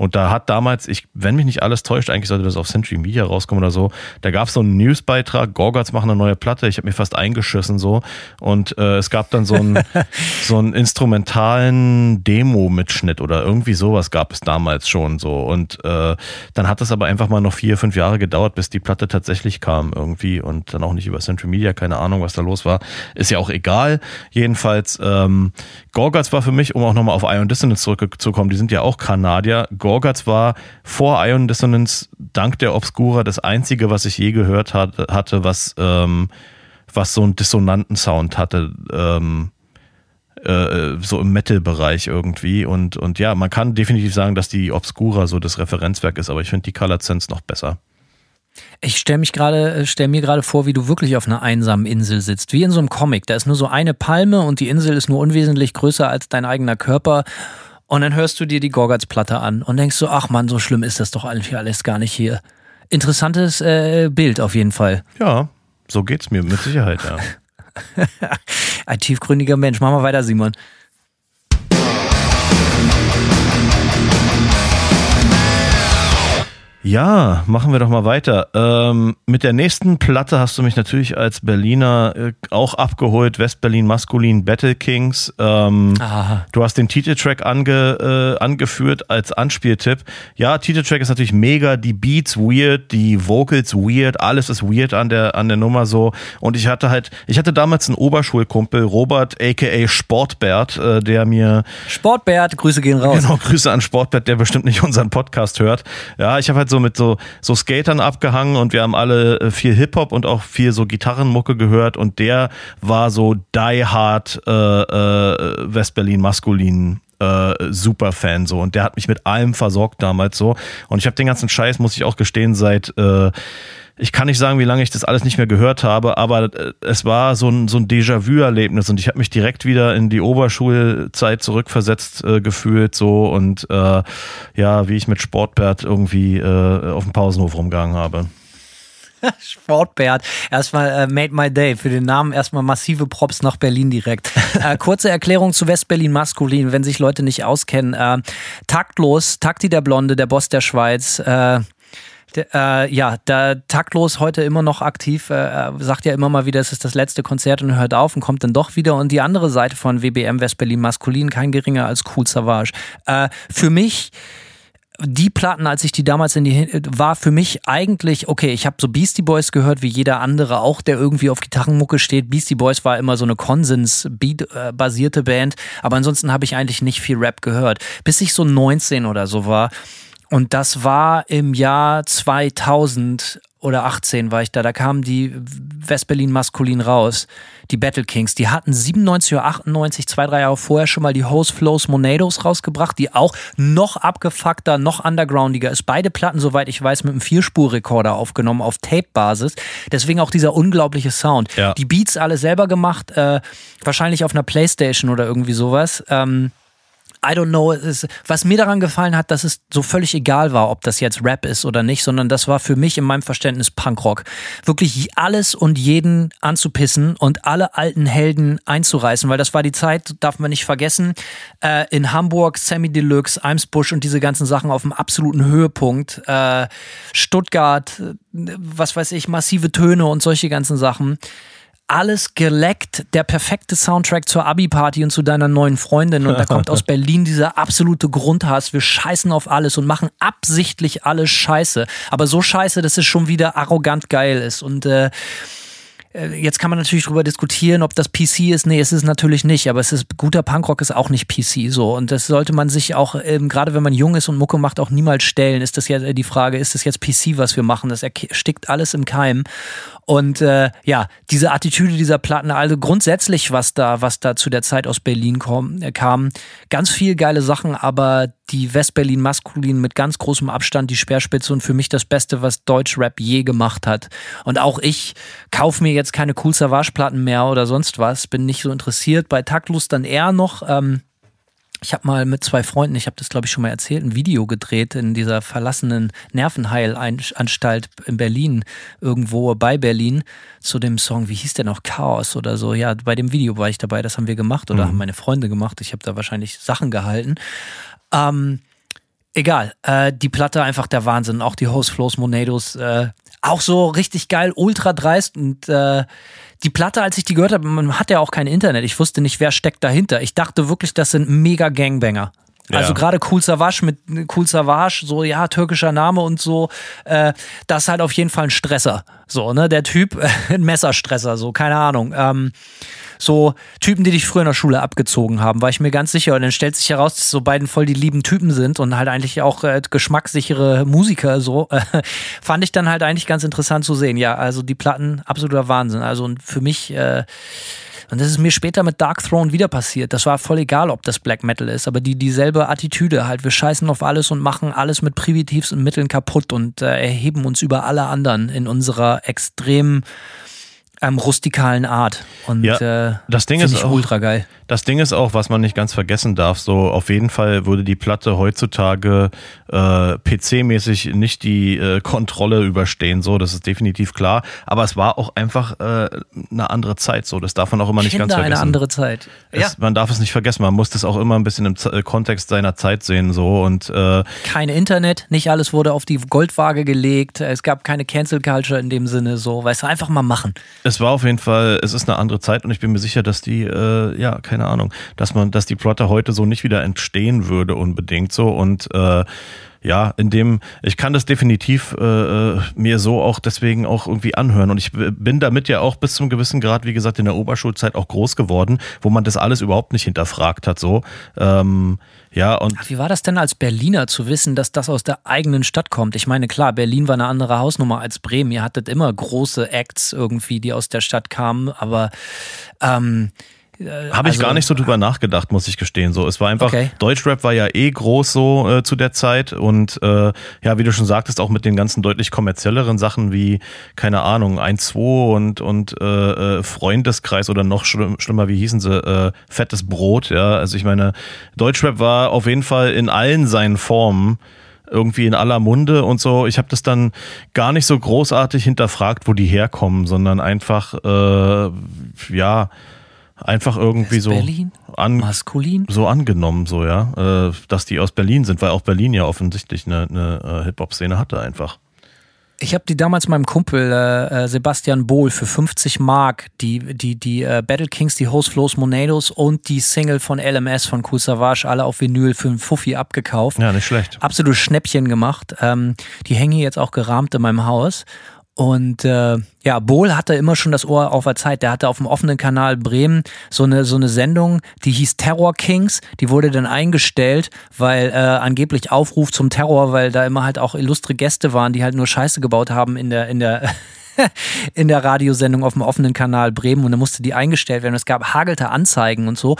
Speaker 4: Und da hat damals, ich, wenn mich nicht alles täuscht, eigentlich sollte das auf Century Media rauskommen oder so, da gab es so einen Newsbeitrag, Gorgats machen eine neue Platte, ich habe mir fast eingeschissen so. Und äh, es gab dann so einen, so einen instrumentalen Demo-Mitschnitt oder irgendwie sowas gab es damals schon so. Und äh, dann hat es aber einfach mal noch vier, fünf Jahre gedauert, bis die Platte tatsächlich kam irgendwie und dann auch nicht über Century Media, keine Ahnung, was da los war. Ist ja auch egal. Jedenfalls, ähm, Gorgats war für mich, um auch nochmal auf Ion Dissonance zurückzukommen, die sind ja auch Kanadier. Gorgatz war vor Ion Dissonance dank der Obscura das einzige, was ich je gehört hatte, hatte was, ähm, was so einen dissonanten Sound hatte. Ähm, äh, so im Metal-Bereich irgendwie. Und, und ja, man kann definitiv sagen, dass die Obscura so das Referenzwerk ist, aber ich finde die Color Sense noch besser.
Speaker 3: Ich stelle mich gerade, äh, stell mir gerade vor, wie du wirklich auf einer einsamen Insel sitzt, wie in so einem Comic. Da ist nur so eine Palme und die Insel ist nur unwesentlich größer als dein eigener Körper und dann hörst du dir die Gorgatz-Platte an und denkst so, ach man, so schlimm ist das doch eigentlich alles gar nicht hier. Interessantes äh, Bild auf jeden Fall.
Speaker 4: Ja, so geht's mir mit Sicherheit, ja.
Speaker 3: Ein tiefgründiger Mensch. Mach mal weiter, Simon.
Speaker 4: Ja, machen wir doch mal weiter. Ähm, mit der nächsten Platte hast du mich natürlich als Berliner äh, auch abgeholt. Westberlin Maskulin Battle Kings. Ähm, du hast den Titeltrack ange, äh, angeführt als Anspieltipp. Ja, Titeltrack ist natürlich mega. Die Beats weird, die Vocals weird, alles ist weird an der, an der Nummer so. Und ich hatte halt, ich hatte damals einen Oberschulkumpel, Robert aka Sportbert, äh, der mir.
Speaker 3: Sportbert, Grüße gehen raus.
Speaker 4: Genau, Grüße an Sportbert, der bestimmt nicht unseren Podcast hört. Ja, ich habe halt so mit so, so Skatern abgehangen und wir haben alle äh, viel Hip-Hop und auch viel so Gitarrenmucke gehört und der war so die hard äh, äh, Westberlin maskulin äh, Superfan so und der hat mich mit allem versorgt damals so. Und ich habe den ganzen Scheiß muss ich auch gestehen seit äh, ich kann nicht sagen, wie lange ich das alles nicht mehr gehört habe, aber äh, es war so ein, so ein Déjà-vu-Erlebnis und ich habe mich direkt wieder in die Oberschulzeit zurückversetzt äh, gefühlt so und äh, ja, wie ich mit Sportbert irgendwie äh, auf dem Pausenhof rumgegangen habe.
Speaker 3: Sportbert. Erstmal äh, made my day. Für den Namen erstmal massive Props nach Berlin direkt. Äh, kurze Erklärung zu Westberlin maskulin, wenn sich Leute nicht auskennen. Äh, taktlos, Takti der Blonde, der Boss der Schweiz. Äh, äh, ja, der taktlos heute immer noch aktiv, äh, sagt ja immer mal wieder, es ist das letzte Konzert und hört auf und kommt dann doch wieder. Und die andere Seite von WBM Westberlin maskulin, kein geringer als Cool Savage. Äh, für mich die Platten, als ich die damals in die war für mich eigentlich okay. Ich habe so Beastie Boys gehört, wie jeder andere auch, der irgendwie auf Gitarrenmucke steht. Beastie Boys war immer so eine Konsens-Beat-basierte Band, aber ansonsten habe ich eigentlich nicht viel Rap gehört, bis ich so 19 oder so war und das war im Jahr 2000 oder 18 war ich da. Da kamen die Westberlin maskulin raus. Die Battle Kings. Die hatten 97 oder 98, zwei, drei Jahre vorher schon mal die Hose Flows Monados rausgebracht, die auch noch abgefuckter, noch undergroundiger ist. Beide Platten, soweit ich weiß, mit einem Vierspurrekorder aufgenommen auf Tape-Basis. Deswegen auch dieser unglaubliche Sound. Ja. Die Beats alle selber gemacht, äh, wahrscheinlich auf einer Playstation oder irgendwie sowas. Ähm, I don't know, ist, was mir daran gefallen hat, dass es so völlig egal war, ob das jetzt Rap ist oder nicht, sondern das war für mich in meinem Verständnis Punkrock. Wirklich alles und jeden anzupissen und alle alten Helden einzureißen, weil das war die Zeit, darf man nicht vergessen, äh, in Hamburg, Sammy Deluxe, Eimsbusch und diese ganzen Sachen auf dem absoluten Höhepunkt. Äh, Stuttgart, äh, was weiß ich, massive Töne und solche ganzen Sachen alles geleckt, der perfekte Soundtrack zur Abi-Party und zu deiner neuen Freundin. Und da kommt aus Berlin dieser absolute Grundhass. Wir scheißen auf alles und machen absichtlich alles scheiße. Aber so scheiße, dass es schon wieder arrogant geil ist. Und äh, äh, jetzt kann man natürlich darüber diskutieren, ob das PC ist. Nee, es ist natürlich nicht, aber es ist guter Punkrock ist auch nicht PC so und das sollte man sich auch ähm, gerade wenn man jung ist und Mucke macht auch niemals stellen. Ist das ja die Frage, ist das jetzt PC, was wir machen? Das erstickt alles im Keim und äh, ja, diese Attitüde dieser Platten, also grundsätzlich, was da, was da zu der Zeit aus Berlin kom, äh, kam, ganz viel geile Sachen, aber die Westberlin maskulin mit ganz großem Abstand die Speerspitze und für mich das Beste, was Deutschrap je gemacht hat. Und auch ich kaufe mir jetzt keine Cool Savage Platten mehr oder sonst was, bin nicht so interessiert. Bei Taktlos dann eher noch. Ähm, ich habe mal mit zwei Freunden, ich habe das glaube ich schon mal erzählt, ein Video gedreht in dieser verlassenen Nervenheilanstalt in Berlin, irgendwo bei Berlin, zu dem Song, wie hieß der noch, Chaos oder so. Ja, bei dem Video war ich dabei, das haben wir gemacht oder mhm. haben meine Freunde gemacht. Ich habe da wahrscheinlich Sachen gehalten. Ähm, egal, äh, die Platte einfach der Wahnsinn. Auch die Host Flows Monados, äh, auch so richtig geil, ultra dreist und äh, die Platte, als ich die gehört habe, man hat ja auch kein Internet. Ich wusste nicht, wer steckt dahinter. Ich dachte wirklich, das sind mega Gangbanger. Also ja. gerade Cool Savage mit Cool Savage, so ja, türkischer Name und so, äh, das ist halt auf jeden Fall ein Stresser. So, ne, der Typ, ein Messerstresser, so, keine Ahnung. Ähm, so Typen, die dich früher in der Schule abgezogen haben, war ich mir ganz sicher. Und dann stellt sich heraus, dass so beiden voll die lieben Typen sind und halt eigentlich auch äh, geschmackssichere Musiker. So äh, fand ich dann halt eigentlich ganz interessant zu sehen. Ja, also die Platten absoluter Wahnsinn. Also und für mich äh, und das ist mir später mit Dark Throne wieder passiert. Das war voll egal, ob das Black Metal ist, aber die dieselbe Attitüde halt. Wir scheißen auf alles und machen alles mit primitivsten Mitteln kaputt und äh, erheben uns über alle anderen in unserer extrem ähm, rustikalen Art. Und
Speaker 4: ja, äh, das Ding ist auch,
Speaker 3: ultra geil.
Speaker 4: Das Ding ist auch, was man nicht ganz vergessen darf, so auf jeden Fall würde die Platte heutzutage äh, PC-mäßig nicht die äh, Kontrolle überstehen, so, das ist definitiv klar. Aber es war auch einfach äh, eine andere Zeit, so, das darf man auch immer nicht
Speaker 3: Kinder
Speaker 4: ganz vergessen.
Speaker 3: eine andere Zeit.
Speaker 4: Es, ja. Man darf es nicht vergessen, man muss das auch immer ein bisschen im Z Kontext seiner Zeit sehen, so und äh,
Speaker 3: Kein Internet, nicht alles wurde auf die Goldwaage gelegt, es gab keine Cancel Culture in dem Sinne, so, weißt du, einfach mal machen.
Speaker 4: Es war auf jeden Fall, es ist eine andere Zeit und ich bin mir sicher, dass die, äh, ja, keine keine Ahnung, dass man, dass die Plotter heute so nicht wieder entstehen würde unbedingt so und äh, ja, in dem, ich kann das definitiv äh, äh, mir so auch deswegen auch irgendwie anhören. Und ich bin damit ja auch bis zum gewissen Grad, wie gesagt, in der Oberschulzeit auch groß geworden, wo man das alles überhaupt nicht hinterfragt hat. So. Ähm, ja, und
Speaker 3: Wie war das denn als Berliner zu wissen, dass das aus der eigenen Stadt kommt? Ich meine, klar, Berlin war eine andere Hausnummer als Bremen. Ihr hattet immer große Acts irgendwie, die aus der Stadt kamen, aber ähm,
Speaker 4: äh, Habe ich also, gar nicht so drüber nachgedacht, muss ich gestehen. So, es war einfach, okay. Deutschrap war ja eh groß so äh, zu der Zeit und äh, ja, wie du schon sagtest, auch mit den ganzen deutlich kommerzielleren Sachen wie, keine Ahnung, 1-2 und, und äh, äh, Freundeskreis oder noch schlimm, schlimmer, wie hießen sie, äh, fettes Brot, ja. Also ich meine, Deutschrap war auf jeden Fall in allen seinen Formen irgendwie in aller Munde und so. Ich habe das dann gar nicht so großartig hinterfragt, wo die herkommen, sondern einfach, äh, ja, einfach irgendwie so
Speaker 3: an, maskulin?
Speaker 4: so angenommen so ja. Äh, dass die aus Berlin sind weil auch Berlin ja offensichtlich eine, eine äh, Hip Hop Szene hatte einfach.
Speaker 3: Ich habe die damals meinem Kumpel äh, äh Sebastian Bohl für 50 Mark die die die äh, Battle Kings die Host Flows Monados und die Single von LMS von Cool Savage alle auf Vinyl für einen Fuffi abgekauft.
Speaker 4: Ja nicht schlecht.
Speaker 3: Absolut Schnäppchen gemacht. Ähm, die hängen jetzt auch gerahmt in meinem Haus und äh, ja, Bohl hatte immer schon das Ohr auf der Zeit. Der hatte auf dem offenen Kanal Bremen so eine, so eine Sendung, die hieß Terror Kings. Die wurde dann eingestellt, weil äh, angeblich Aufruf zum Terror, weil da immer halt auch illustre Gäste waren, die halt nur Scheiße gebaut haben in der, in der in der Radiosendung auf dem offenen Kanal Bremen und dann musste die eingestellt werden. Es gab hagelte Anzeigen und so.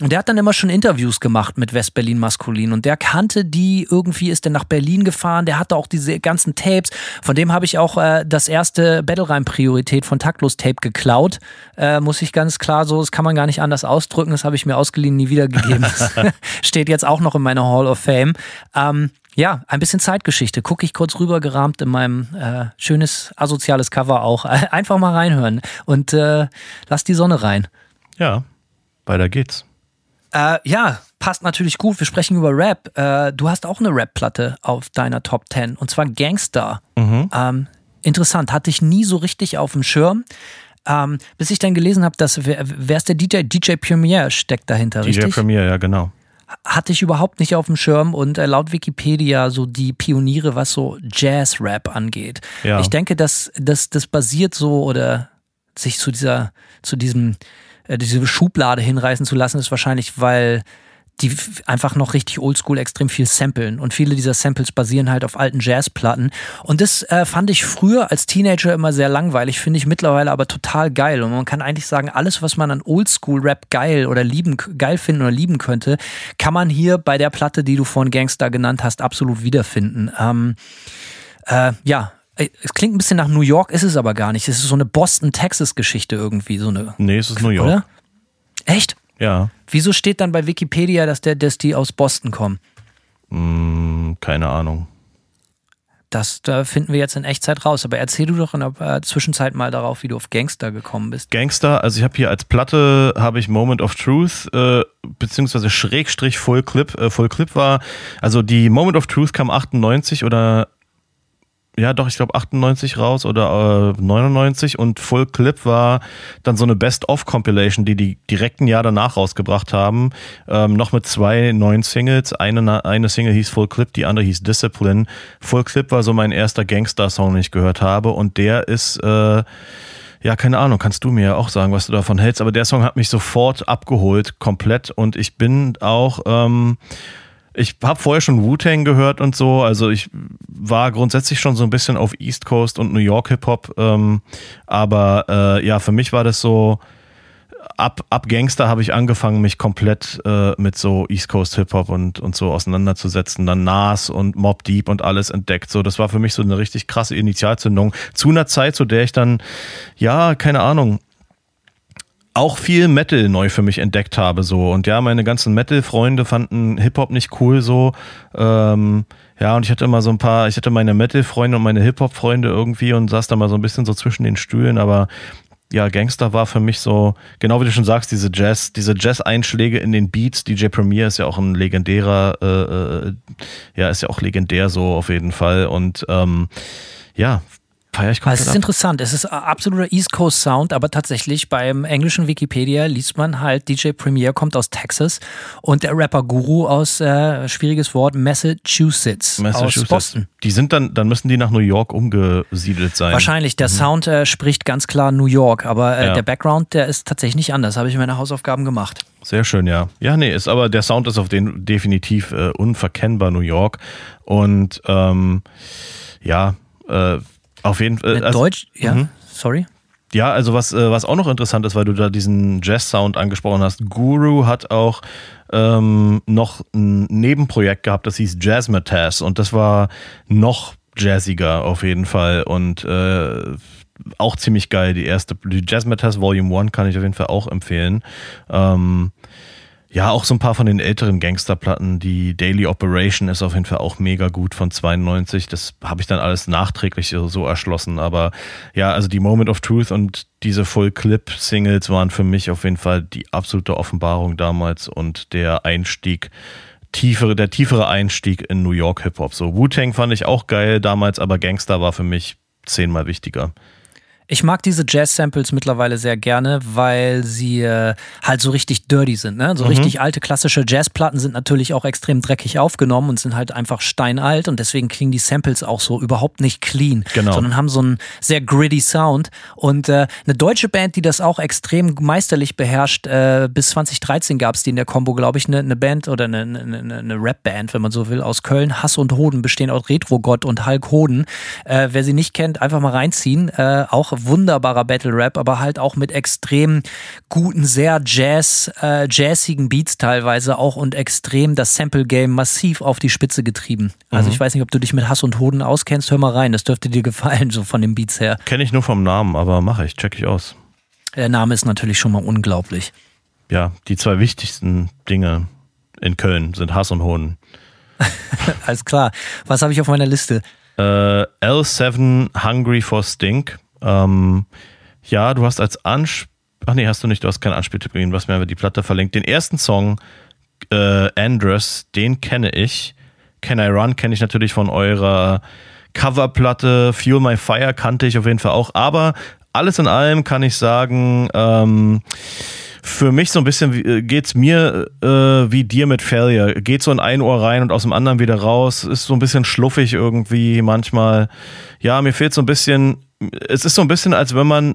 Speaker 3: Und der hat dann immer schon Interviews gemacht mit Westberlin Maskulin und der kannte die, irgendwie ist er nach Berlin gefahren, der hatte auch diese ganzen Tapes. Von dem habe ich auch äh, das erste Battlereim Priorität von Taktlos Tape geklaut. Äh, muss ich ganz klar so, das kann man gar nicht anders ausdrücken, das habe ich mir ausgeliehen, nie wiedergegeben. steht jetzt auch noch in meiner Hall of Fame. Ähm, ja, ein bisschen Zeitgeschichte. Gucke ich kurz rüber gerahmt in meinem äh, schönes asoziales Cover auch. Einfach mal reinhören und äh, lass die Sonne rein.
Speaker 4: Ja, weiter geht's.
Speaker 3: Äh, ja, passt natürlich gut. Wir sprechen über Rap. Äh, du hast auch eine Rap-Platte auf deiner Top 10 und zwar Gangster. Mhm. Ähm, interessant, hatte ich nie so richtig auf dem Schirm. Ähm, bis ich dann gelesen habe, dass wer, wer ist der DJ? DJ Premier steckt dahinter, DJ richtig?
Speaker 4: DJ Premier, ja, genau
Speaker 3: hatte ich überhaupt nicht auf dem Schirm und äh, laut Wikipedia so die Pioniere, was so Jazz-Rap angeht. Ja. Ich denke, dass das, das basiert so oder sich zu dieser, zu diesem, äh, diese Schublade hinreißen zu lassen, ist wahrscheinlich, weil die einfach noch richtig oldschool extrem viel samplen. Und viele dieser Samples basieren halt auf alten Jazzplatten. Und das äh, fand ich früher als Teenager immer sehr langweilig, finde ich mittlerweile aber total geil. Und man kann eigentlich sagen, alles, was man an Oldschool-Rap geil oder lieben, geil finden oder lieben könnte, kann man hier bei der Platte, die du vorhin Gangster genannt hast, absolut wiederfinden. Ähm, äh, ja, es klingt ein bisschen nach New York, ist es aber gar nicht. Es ist so eine Boston-Texas-Geschichte irgendwie. So eine,
Speaker 4: nee, es ist New York. Oder?
Speaker 3: Echt?
Speaker 4: Ja.
Speaker 3: Wieso steht dann bei Wikipedia, dass, der, dass die aus Boston kommen?
Speaker 4: Hm, keine Ahnung.
Speaker 3: Das da finden wir jetzt in Echtzeit raus. Aber erzähl du doch in der äh, Zwischenzeit mal darauf, wie du auf Gangster gekommen bist.
Speaker 4: Gangster, also ich habe hier als Platte habe ich Moment of Truth äh, beziehungsweise Schrägstrich Full Clip. Äh, Full Clip war, also die Moment of Truth kam 98 oder ja doch, ich glaube 98 raus oder äh, 99 und Full Clip war dann so eine Best-of-Compilation, die die direkt ein Jahr danach rausgebracht haben, ähm, noch mit zwei neuen Singles. Eine, eine Single hieß Full Clip, die andere hieß Discipline. Full Clip war so mein erster Gangster-Song, den ich gehört habe und der ist... Äh, ja, keine Ahnung, kannst du mir ja auch sagen, was du davon hältst, aber der Song hat mich sofort abgeholt, komplett und ich bin auch ähm, ich habe vorher schon Wu-Tang gehört und so, also ich war grundsätzlich schon so ein bisschen auf East Coast und New York Hip-Hop, ähm, aber äh, ja, für mich war das so, ab, ab Gangster habe ich angefangen, mich komplett äh, mit so East Coast Hip-Hop und, und so auseinanderzusetzen, dann Nas und Mob Deep und alles entdeckt, so, das war für mich so eine richtig krasse Initialzündung, zu einer Zeit, zu der ich dann, ja, keine Ahnung, auch viel Metal neu für mich entdeckt habe so. Und ja meine ganzen Metal-Freunde fanden Hip Hop nicht cool so. Ähm, ja und ich hatte immer so ein paar ich hatte meine Metal-Freunde und meine Hip Hop Freunde irgendwie und saß da mal so ein bisschen so zwischen den Stühlen aber ja Gangster war für mich so genau wie du schon sagst diese Jazz diese Jazz Einschläge in den Beats. DJ Premier ist ja auch ein legendärer äh, äh, ja ist ja auch legendär so auf jeden Fall. Und ähm, ja,
Speaker 3: Feier ich komplett Es ist ab. interessant. Es ist absoluter East Coast Sound, aber tatsächlich beim englischen Wikipedia liest man halt, DJ Premier kommt aus Texas und der Rapper Guru aus, äh, schwieriges Wort, Massachusetts, Massachusetts. Aus Boston.
Speaker 4: Die sind dann, dann müssen die nach New York umgesiedelt sein.
Speaker 3: Wahrscheinlich. Der mhm. Sound äh, spricht ganz klar New York, aber äh, ja. der Background, der ist tatsächlich nicht anders. Habe ich meine Hausaufgaben gemacht.
Speaker 4: Sehr schön, ja. Ja, nee, ist aber der Sound ist auf den definitiv äh, unverkennbar New York und ähm, ja, äh, auf jeden Fall.
Speaker 3: Also, Deutsch, ja, mhm. sorry.
Speaker 4: Ja, also was, äh, was auch noch interessant ist, weil du da diesen Jazz-Sound angesprochen hast, Guru hat auch ähm, noch ein Nebenprojekt gehabt, das hieß Jazzmatazz und das war noch jazziger auf jeden Fall und äh, auch ziemlich geil. Die erste, die Jazzmatazz Volume 1 kann ich auf jeden Fall auch empfehlen. Ähm, ja, auch so ein paar von den älteren Gangsterplatten. Die Daily Operation ist auf jeden Fall auch mega gut von 92. Das habe ich dann alles nachträglich so erschlossen. Aber ja, also die Moment of Truth und diese Full Clip Singles waren für mich auf jeden Fall die absolute Offenbarung damals und der Einstieg tiefere, der tiefere Einstieg in New York Hip Hop. So Wu-Tang fand ich auch geil damals, aber Gangster war für mich zehnmal wichtiger.
Speaker 3: Ich mag diese Jazz-Samples mittlerweile sehr gerne, weil sie äh, halt so richtig dirty sind. Ne? So mhm. richtig alte klassische Jazzplatten sind natürlich auch extrem dreckig aufgenommen und sind halt einfach steinalt und deswegen klingen die Samples auch so überhaupt nicht clean, genau. sondern haben so einen sehr gritty Sound. Und äh, eine deutsche Band, die das auch extrem meisterlich beherrscht, äh, bis 2013 gab es die in der Combo, glaube ich, eine, eine Band oder eine, eine, eine Rap-Band, wenn man so will, aus Köln. Hass und Hoden bestehen aus Retro-Gott und Hulk Hoden. Äh, wer sie nicht kennt, einfach mal reinziehen. Äh, auch wunderbarer Battle Rap, aber halt auch mit extrem guten, sehr Jazz, äh, jazzigen Beats teilweise auch und extrem das Sample Game massiv auf die Spitze getrieben. Also mhm. ich weiß nicht, ob du dich mit Hass und Hoden auskennst, hör mal rein, das dürfte dir gefallen, so von den Beats her.
Speaker 4: Kenne ich nur vom Namen, aber mache ich, check ich aus.
Speaker 3: Der Name ist natürlich schon mal unglaublich.
Speaker 4: Ja, die zwei wichtigsten Dinge in Köln sind Hass und Hoden.
Speaker 3: Alles klar. Was habe ich auf meiner Liste?
Speaker 4: Äh, L7 Hungry for Stink. Ähm, ja, du hast als Anspiel. Ach nee, hast du nicht, du hast keinen Anspieltipp gegeben, was mir aber die Platte verlinkt. Den ersten Song, äh, Andress, den kenne ich. Can I Run kenne ich natürlich von eurer Coverplatte. Fuel My Fire kannte ich auf jeden Fall auch. Aber alles in allem kann ich sagen, ähm, für mich so ein bisschen äh, geht's mir äh, wie dir mit Failure. Geht so in ein Ohr rein und aus dem anderen wieder raus. Ist so ein bisschen schluffig irgendwie manchmal. Ja, mir fehlt so ein bisschen. Es ist so ein bisschen, als wenn man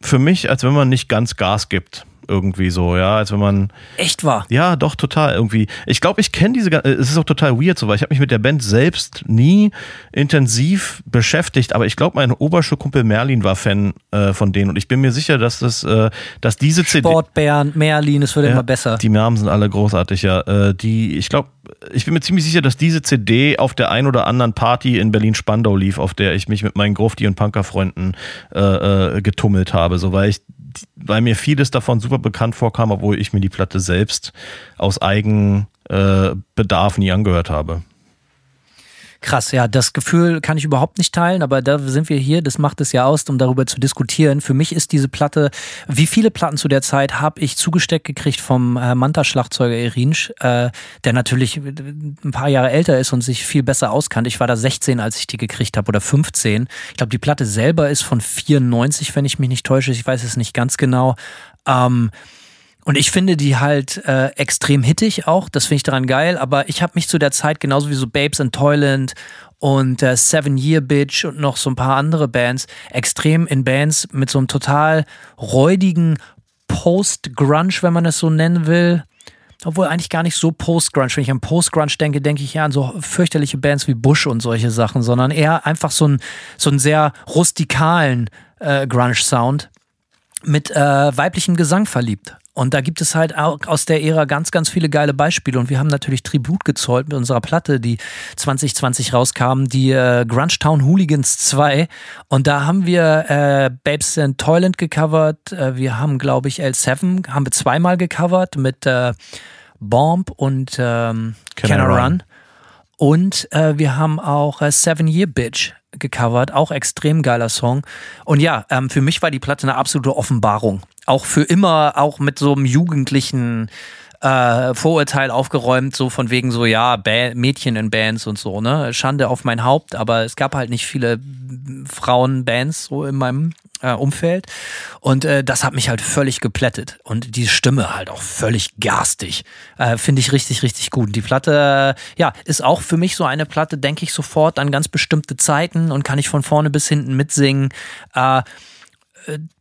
Speaker 4: für mich, als wenn man nicht ganz Gas gibt irgendwie so, ja, als wenn man.
Speaker 3: Echt wahr?
Speaker 4: Ja, doch, total irgendwie. Ich glaube, ich kenne diese, es ist auch total weird so, weil ich habe mich mit der Band selbst nie intensiv beschäftigt, aber ich glaube, mein Oberschulkumpel Merlin war Fan äh, von denen und ich bin mir sicher, dass das, äh, dass diese CD.
Speaker 3: Sportbären, Merlin, es wird ja, immer besser.
Speaker 4: Die Namen sind alle großartig, ja. Äh, die, ich glaube, ich bin mir ziemlich sicher, dass diese CD auf der ein oder anderen Party in Berlin-Spandau lief, auf der ich mich mit meinen Grufti- und Punkerfreunden äh, äh, getummelt habe, so weil ich weil mir vieles davon super bekannt vorkam, obwohl ich mir die Platte selbst aus Eigenbedarf äh, nie angehört habe.
Speaker 3: Krass, ja, das Gefühl kann ich überhaupt nicht teilen, aber da sind wir hier, das macht es ja aus, um darüber zu diskutieren. Für mich ist diese Platte, wie viele Platten zu der Zeit habe ich zugesteckt gekriegt vom äh, Manta-Schlagzeuger Erinsch, äh, der natürlich ein paar Jahre älter ist und sich viel besser auskannt. Ich war da 16, als ich die gekriegt habe oder 15. Ich glaube, die Platte selber ist von 94, wenn ich mich nicht täusche. Ich weiß es nicht ganz genau. Ähm, und ich finde die halt äh, extrem hittig auch. Das finde ich daran geil. Aber ich habe mich zu der Zeit genauso wie so Babes in Toyland und äh, Seven Year Bitch und noch so ein paar andere Bands extrem in Bands mit so einem total räudigen Post-Grunge, wenn man es so nennen will. Obwohl eigentlich gar nicht so Post-Grunge. Wenn ich an Post-Grunge denke, denke ich ja an so fürchterliche Bands wie Bush und solche Sachen, sondern eher einfach so einen, so einen sehr rustikalen äh, Grunge-Sound mit äh, weiblichem Gesang verliebt. Und da gibt es halt auch aus der Ära ganz, ganz viele geile Beispiele. Und wir haben natürlich Tribut gezollt mit unserer Platte, die 2020 rauskam, die äh, Grunge Town Hooligans 2. Und da haben wir äh, Babes in Toyland gecovert. Äh, wir haben, glaube ich, L7 haben wir zweimal gecovert mit äh, Bomb und ähm, Can, Can I Run. Run. Und äh, wir haben auch äh, Seven Year Bitch gecovert, auch extrem geiler Song. Und ja, ähm, für mich war die Platte eine absolute Offenbarung. Auch für immer, auch mit so einem jugendlichen äh, Vorurteil aufgeräumt, so von wegen so, ja, ba Mädchen in Bands und so, ne? Schande auf mein Haupt, aber es gab halt nicht viele Frauenbands so in meinem äh, Umfeld. Und äh, das hat mich halt völlig geplättet. Und die Stimme halt auch völlig garstig. Äh, Finde ich richtig, richtig gut. Die Platte, ja, ist auch für mich so eine Platte, denke ich sofort an ganz bestimmte Zeiten und kann ich von vorne bis hinten mitsingen. Äh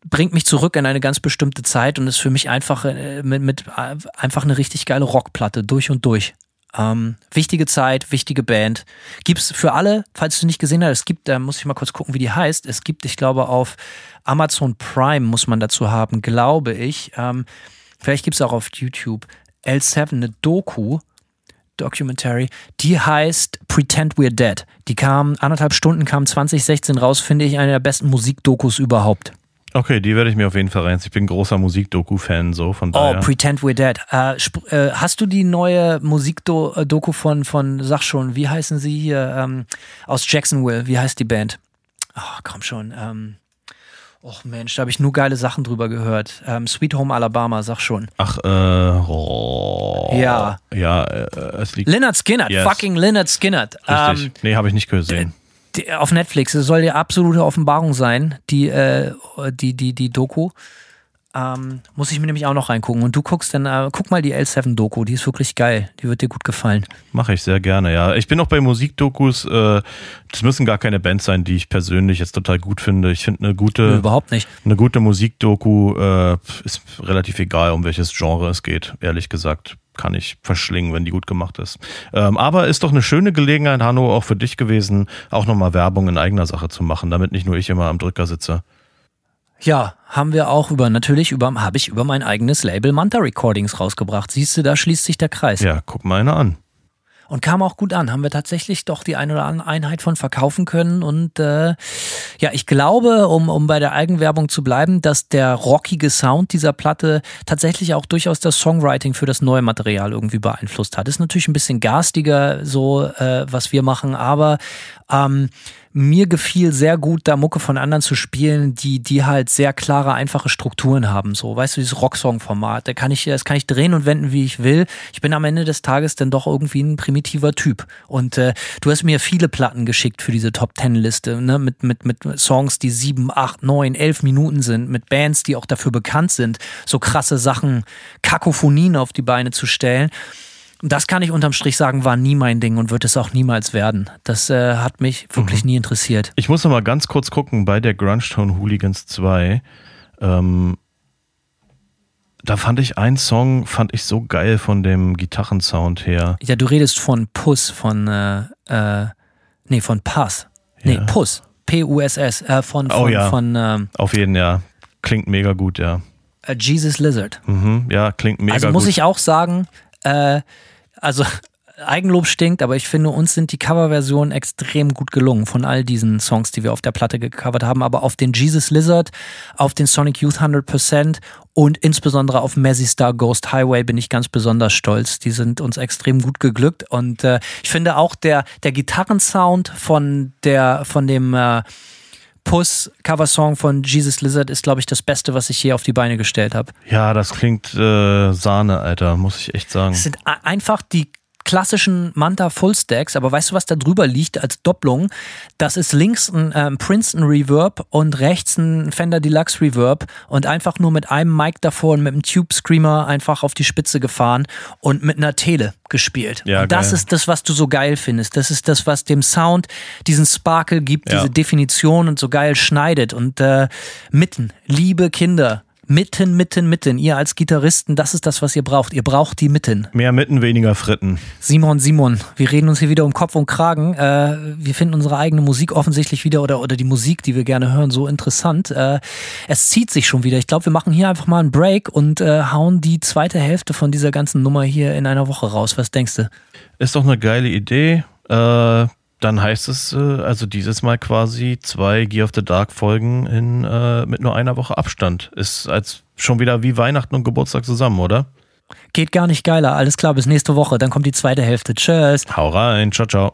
Speaker 3: bringt mich zurück in eine ganz bestimmte Zeit und ist für mich einfach äh, mit, mit einfach eine richtig geile Rockplatte durch und durch. Ähm, wichtige Zeit, wichtige Band. Gibt's für alle, falls du nicht gesehen hast, es gibt, da muss ich mal kurz gucken, wie die heißt. Es gibt, ich glaube, auf Amazon Prime muss man dazu haben, glaube ich. Ähm, vielleicht gibt es auch auf YouTube L7 eine Doku, Documentary, die heißt Pretend We're Dead. Die kam, anderthalb Stunden, kam 2016 raus, finde ich eine der besten Musikdokus überhaupt.
Speaker 4: Okay, die werde ich mir auf jeden Fall rein. Ich bin großer Musikdoku-Fan, so von
Speaker 3: oh, daher. Oh, Pretend We're Dead. Äh, äh, hast du die neue Musikdoku von, von, sag schon, wie heißen sie hier, ähm, aus Jacksonville? Wie heißt die Band? Ach, oh, komm schon. Ähm, Och Mensch, da habe ich nur geile Sachen drüber gehört. Ähm, Sweet Home Alabama, sag schon.
Speaker 4: Ach, äh, oh,
Speaker 3: ja.
Speaker 4: Ja, äh,
Speaker 3: es liegt. Leonard Skinner, yes. fucking Leonard Skinner.
Speaker 4: Richtig. Ähm, nee, habe ich nicht gesehen
Speaker 3: die, auf Netflix. Es soll die absolute Offenbarung sein, die, äh, die, die, die Doku. Ähm, muss ich mir nämlich auch noch reingucken. Und du guckst dann, äh, guck mal die L7-Doku, die ist wirklich geil. Die wird dir gut gefallen.
Speaker 4: Mache ich sehr gerne, ja. Ich bin auch bei Musikdokus, äh, das müssen gar keine Bands sein, die ich persönlich jetzt total gut finde. Ich finde eine gute.
Speaker 3: Überhaupt nicht.
Speaker 4: Eine gute Musikdoku äh, ist relativ egal, um welches Genre es geht, ehrlich gesagt kann ich verschlingen, wenn die gut gemacht ist. Ähm, aber ist doch eine schöne Gelegenheit, Hanno, auch für dich gewesen, auch nochmal Werbung in eigener Sache zu machen, damit nicht nur ich immer am Drücker sitze.
Speaker 3: Ja, haben wir auch über, natürlich über, habe ich über mein eigenes Label Manta Recordings rausgebracht. Siehst du, da schließt sich der Kreis.
Speaker 4: Ja, guck mal einer an
Speaker 3: und kam auch gut an. Haben wir tatsächlich doch die eine oder andere Einheit von verkaufen können. Und äh, ja, ich glaube, um, um bei der Eigenwerbung zu bleiben, dass der rockige Sound dieser Platte tatsächlich auch durchaus das Songwriting für das neue Material irgendwie beeinflusst hat. Ist natürlich ein bisschen garstiger, so äh, was wir machen, aber ähm, mir gefiel sehr gut, da Mucke von anderen zu spielen, die, die halt sehr klare, einfache Strukturen haben. So, weißt du, dieses Rocksong-Format. Da kann ich, das kann ich drehen und wenden, wie ich will. Ich bin am Ende des Tages dann doch irgendwie ein primitiver Typ. Und äh, du hast mir viele Platten geschickt für diese Top Ten Liste, ne? Mit, mit, mit Songs, die sieben, acht, neun, elf Minuten sind, mit Bands, die auch dafür bekannt sind, so krasse Sachen, Kakophonien auf die Beine zu stellen das kann ich unterm Strich sagen, war nie mein Ding und wird es auch niemals werden. Das äh, hat mich wirklich mhm. nie interessiert.
Speaker 4: Ich muss noch mal ganz kurz gucken bei der Grunge Tone Hooligans 2. Ähm, da fand ich einen Song, fand ich so geil von dem Gitarrensound her.
Speaker 3: Ja, du redest von Puss, von, äh, äh, nee, von Pass. Nee,
Speaker 4: Ja.
Speaker 3: Puss. P-U-S-S, äh, von,
Speaker 4: Oh
Speaker 3: von,
Speaker 4: ja.
Speaker 3: von ähm,
Speaker 4: Auf jeden, ja. Klingt mega gut, ja.
Speaker 3: Jesus Lizard.
Speaker 4: Mhm, ja, klingt mega
Speaker 3: also
Speaker 4: gut.
Speaker 3: muss ich auch sagen, äh, also Eigenlob stinkt, aber ich finde, uns sind die Coverversionen extrem gut gelungen von all diesen Songs, die wir auf der Platte gecovert haben. Aber auf den Jesus Lizard, auf den Sonic Youth 100% und insbesondere auf Messi Star Ghost Highway bin ich ganz besonders stolz. Die sind uns extrem gut geglückt. Und äh, ich finde auch der, der Gitarrensound von, der, von dem äh, Puss Coversong von Jesus Lizard ist, glaube ich, das Beste, was ich je auf die Beine gestellt habe.
Speaker 4: Ja, das klingt äh, Sahne, Alter, muss ich echt sagen.
Speaker 3: Es sind einfach die klassischen Manta Fullstacks, aber weißt du, was da drüber liegt als Doppelung? Das ist links ein ähm, Princeton Reverb und rechts ein Fender Deluxe Reverb und einfach nur mit einem Mic davor und mit einem Tube Screamer einfach auf die Spitze gefahren und mit einer Tele gespielt.
Speaker 4: Ja,
Speaker 3: und das
Speaker 4: geil.
Speaker 3: ist das, was du so geil findest. Das ist das, was dem Sound diesen Sparkle gibt,
Speaker 4: Ja.
Speaker 3: diese Definition und so geil schneidet. Und äh, mitten, liebe Kinder, mitten, mitten, mitten. Ihr als Gitarristen, das ist das, was ihr braucht. Ihr braucht die Mitten.
Speaker 4: Mehr Mitten, weniger Fritten.
Speaker 3: Simon, Simon, wir reden uns hier wieder um Kopf und Kragen. Äh, wir finden unsere eigene Musik offensichtlich wieder oder, oder die Musik, die wir gerne hören, so interessant. Äh, es zieht sich schon wieder. Ich glaube, wir machen hier einfach mal einen Break und äh, hauen die zweite Hälfte von dieser ganzen Nummer hier in einer Woche raus. Was denkst du?
Speaker 4: Ist doch eine geile Idee. Äh, dann heißt es, äh, also dieses Mal quasi zwei Gear of the Dark Folgen in, äh, mit nur einer Woche Abstand. Ist als schon wieder wie Weihnachten und Geburtstag zusammen, oder?
Speaker 3: Geht gar nicht geiler. Alles klar, bis nächste Woche. Dann kommt die zweite Hälfte. Tschüss.
Speaker 4: Hau rein, ciao, ciao.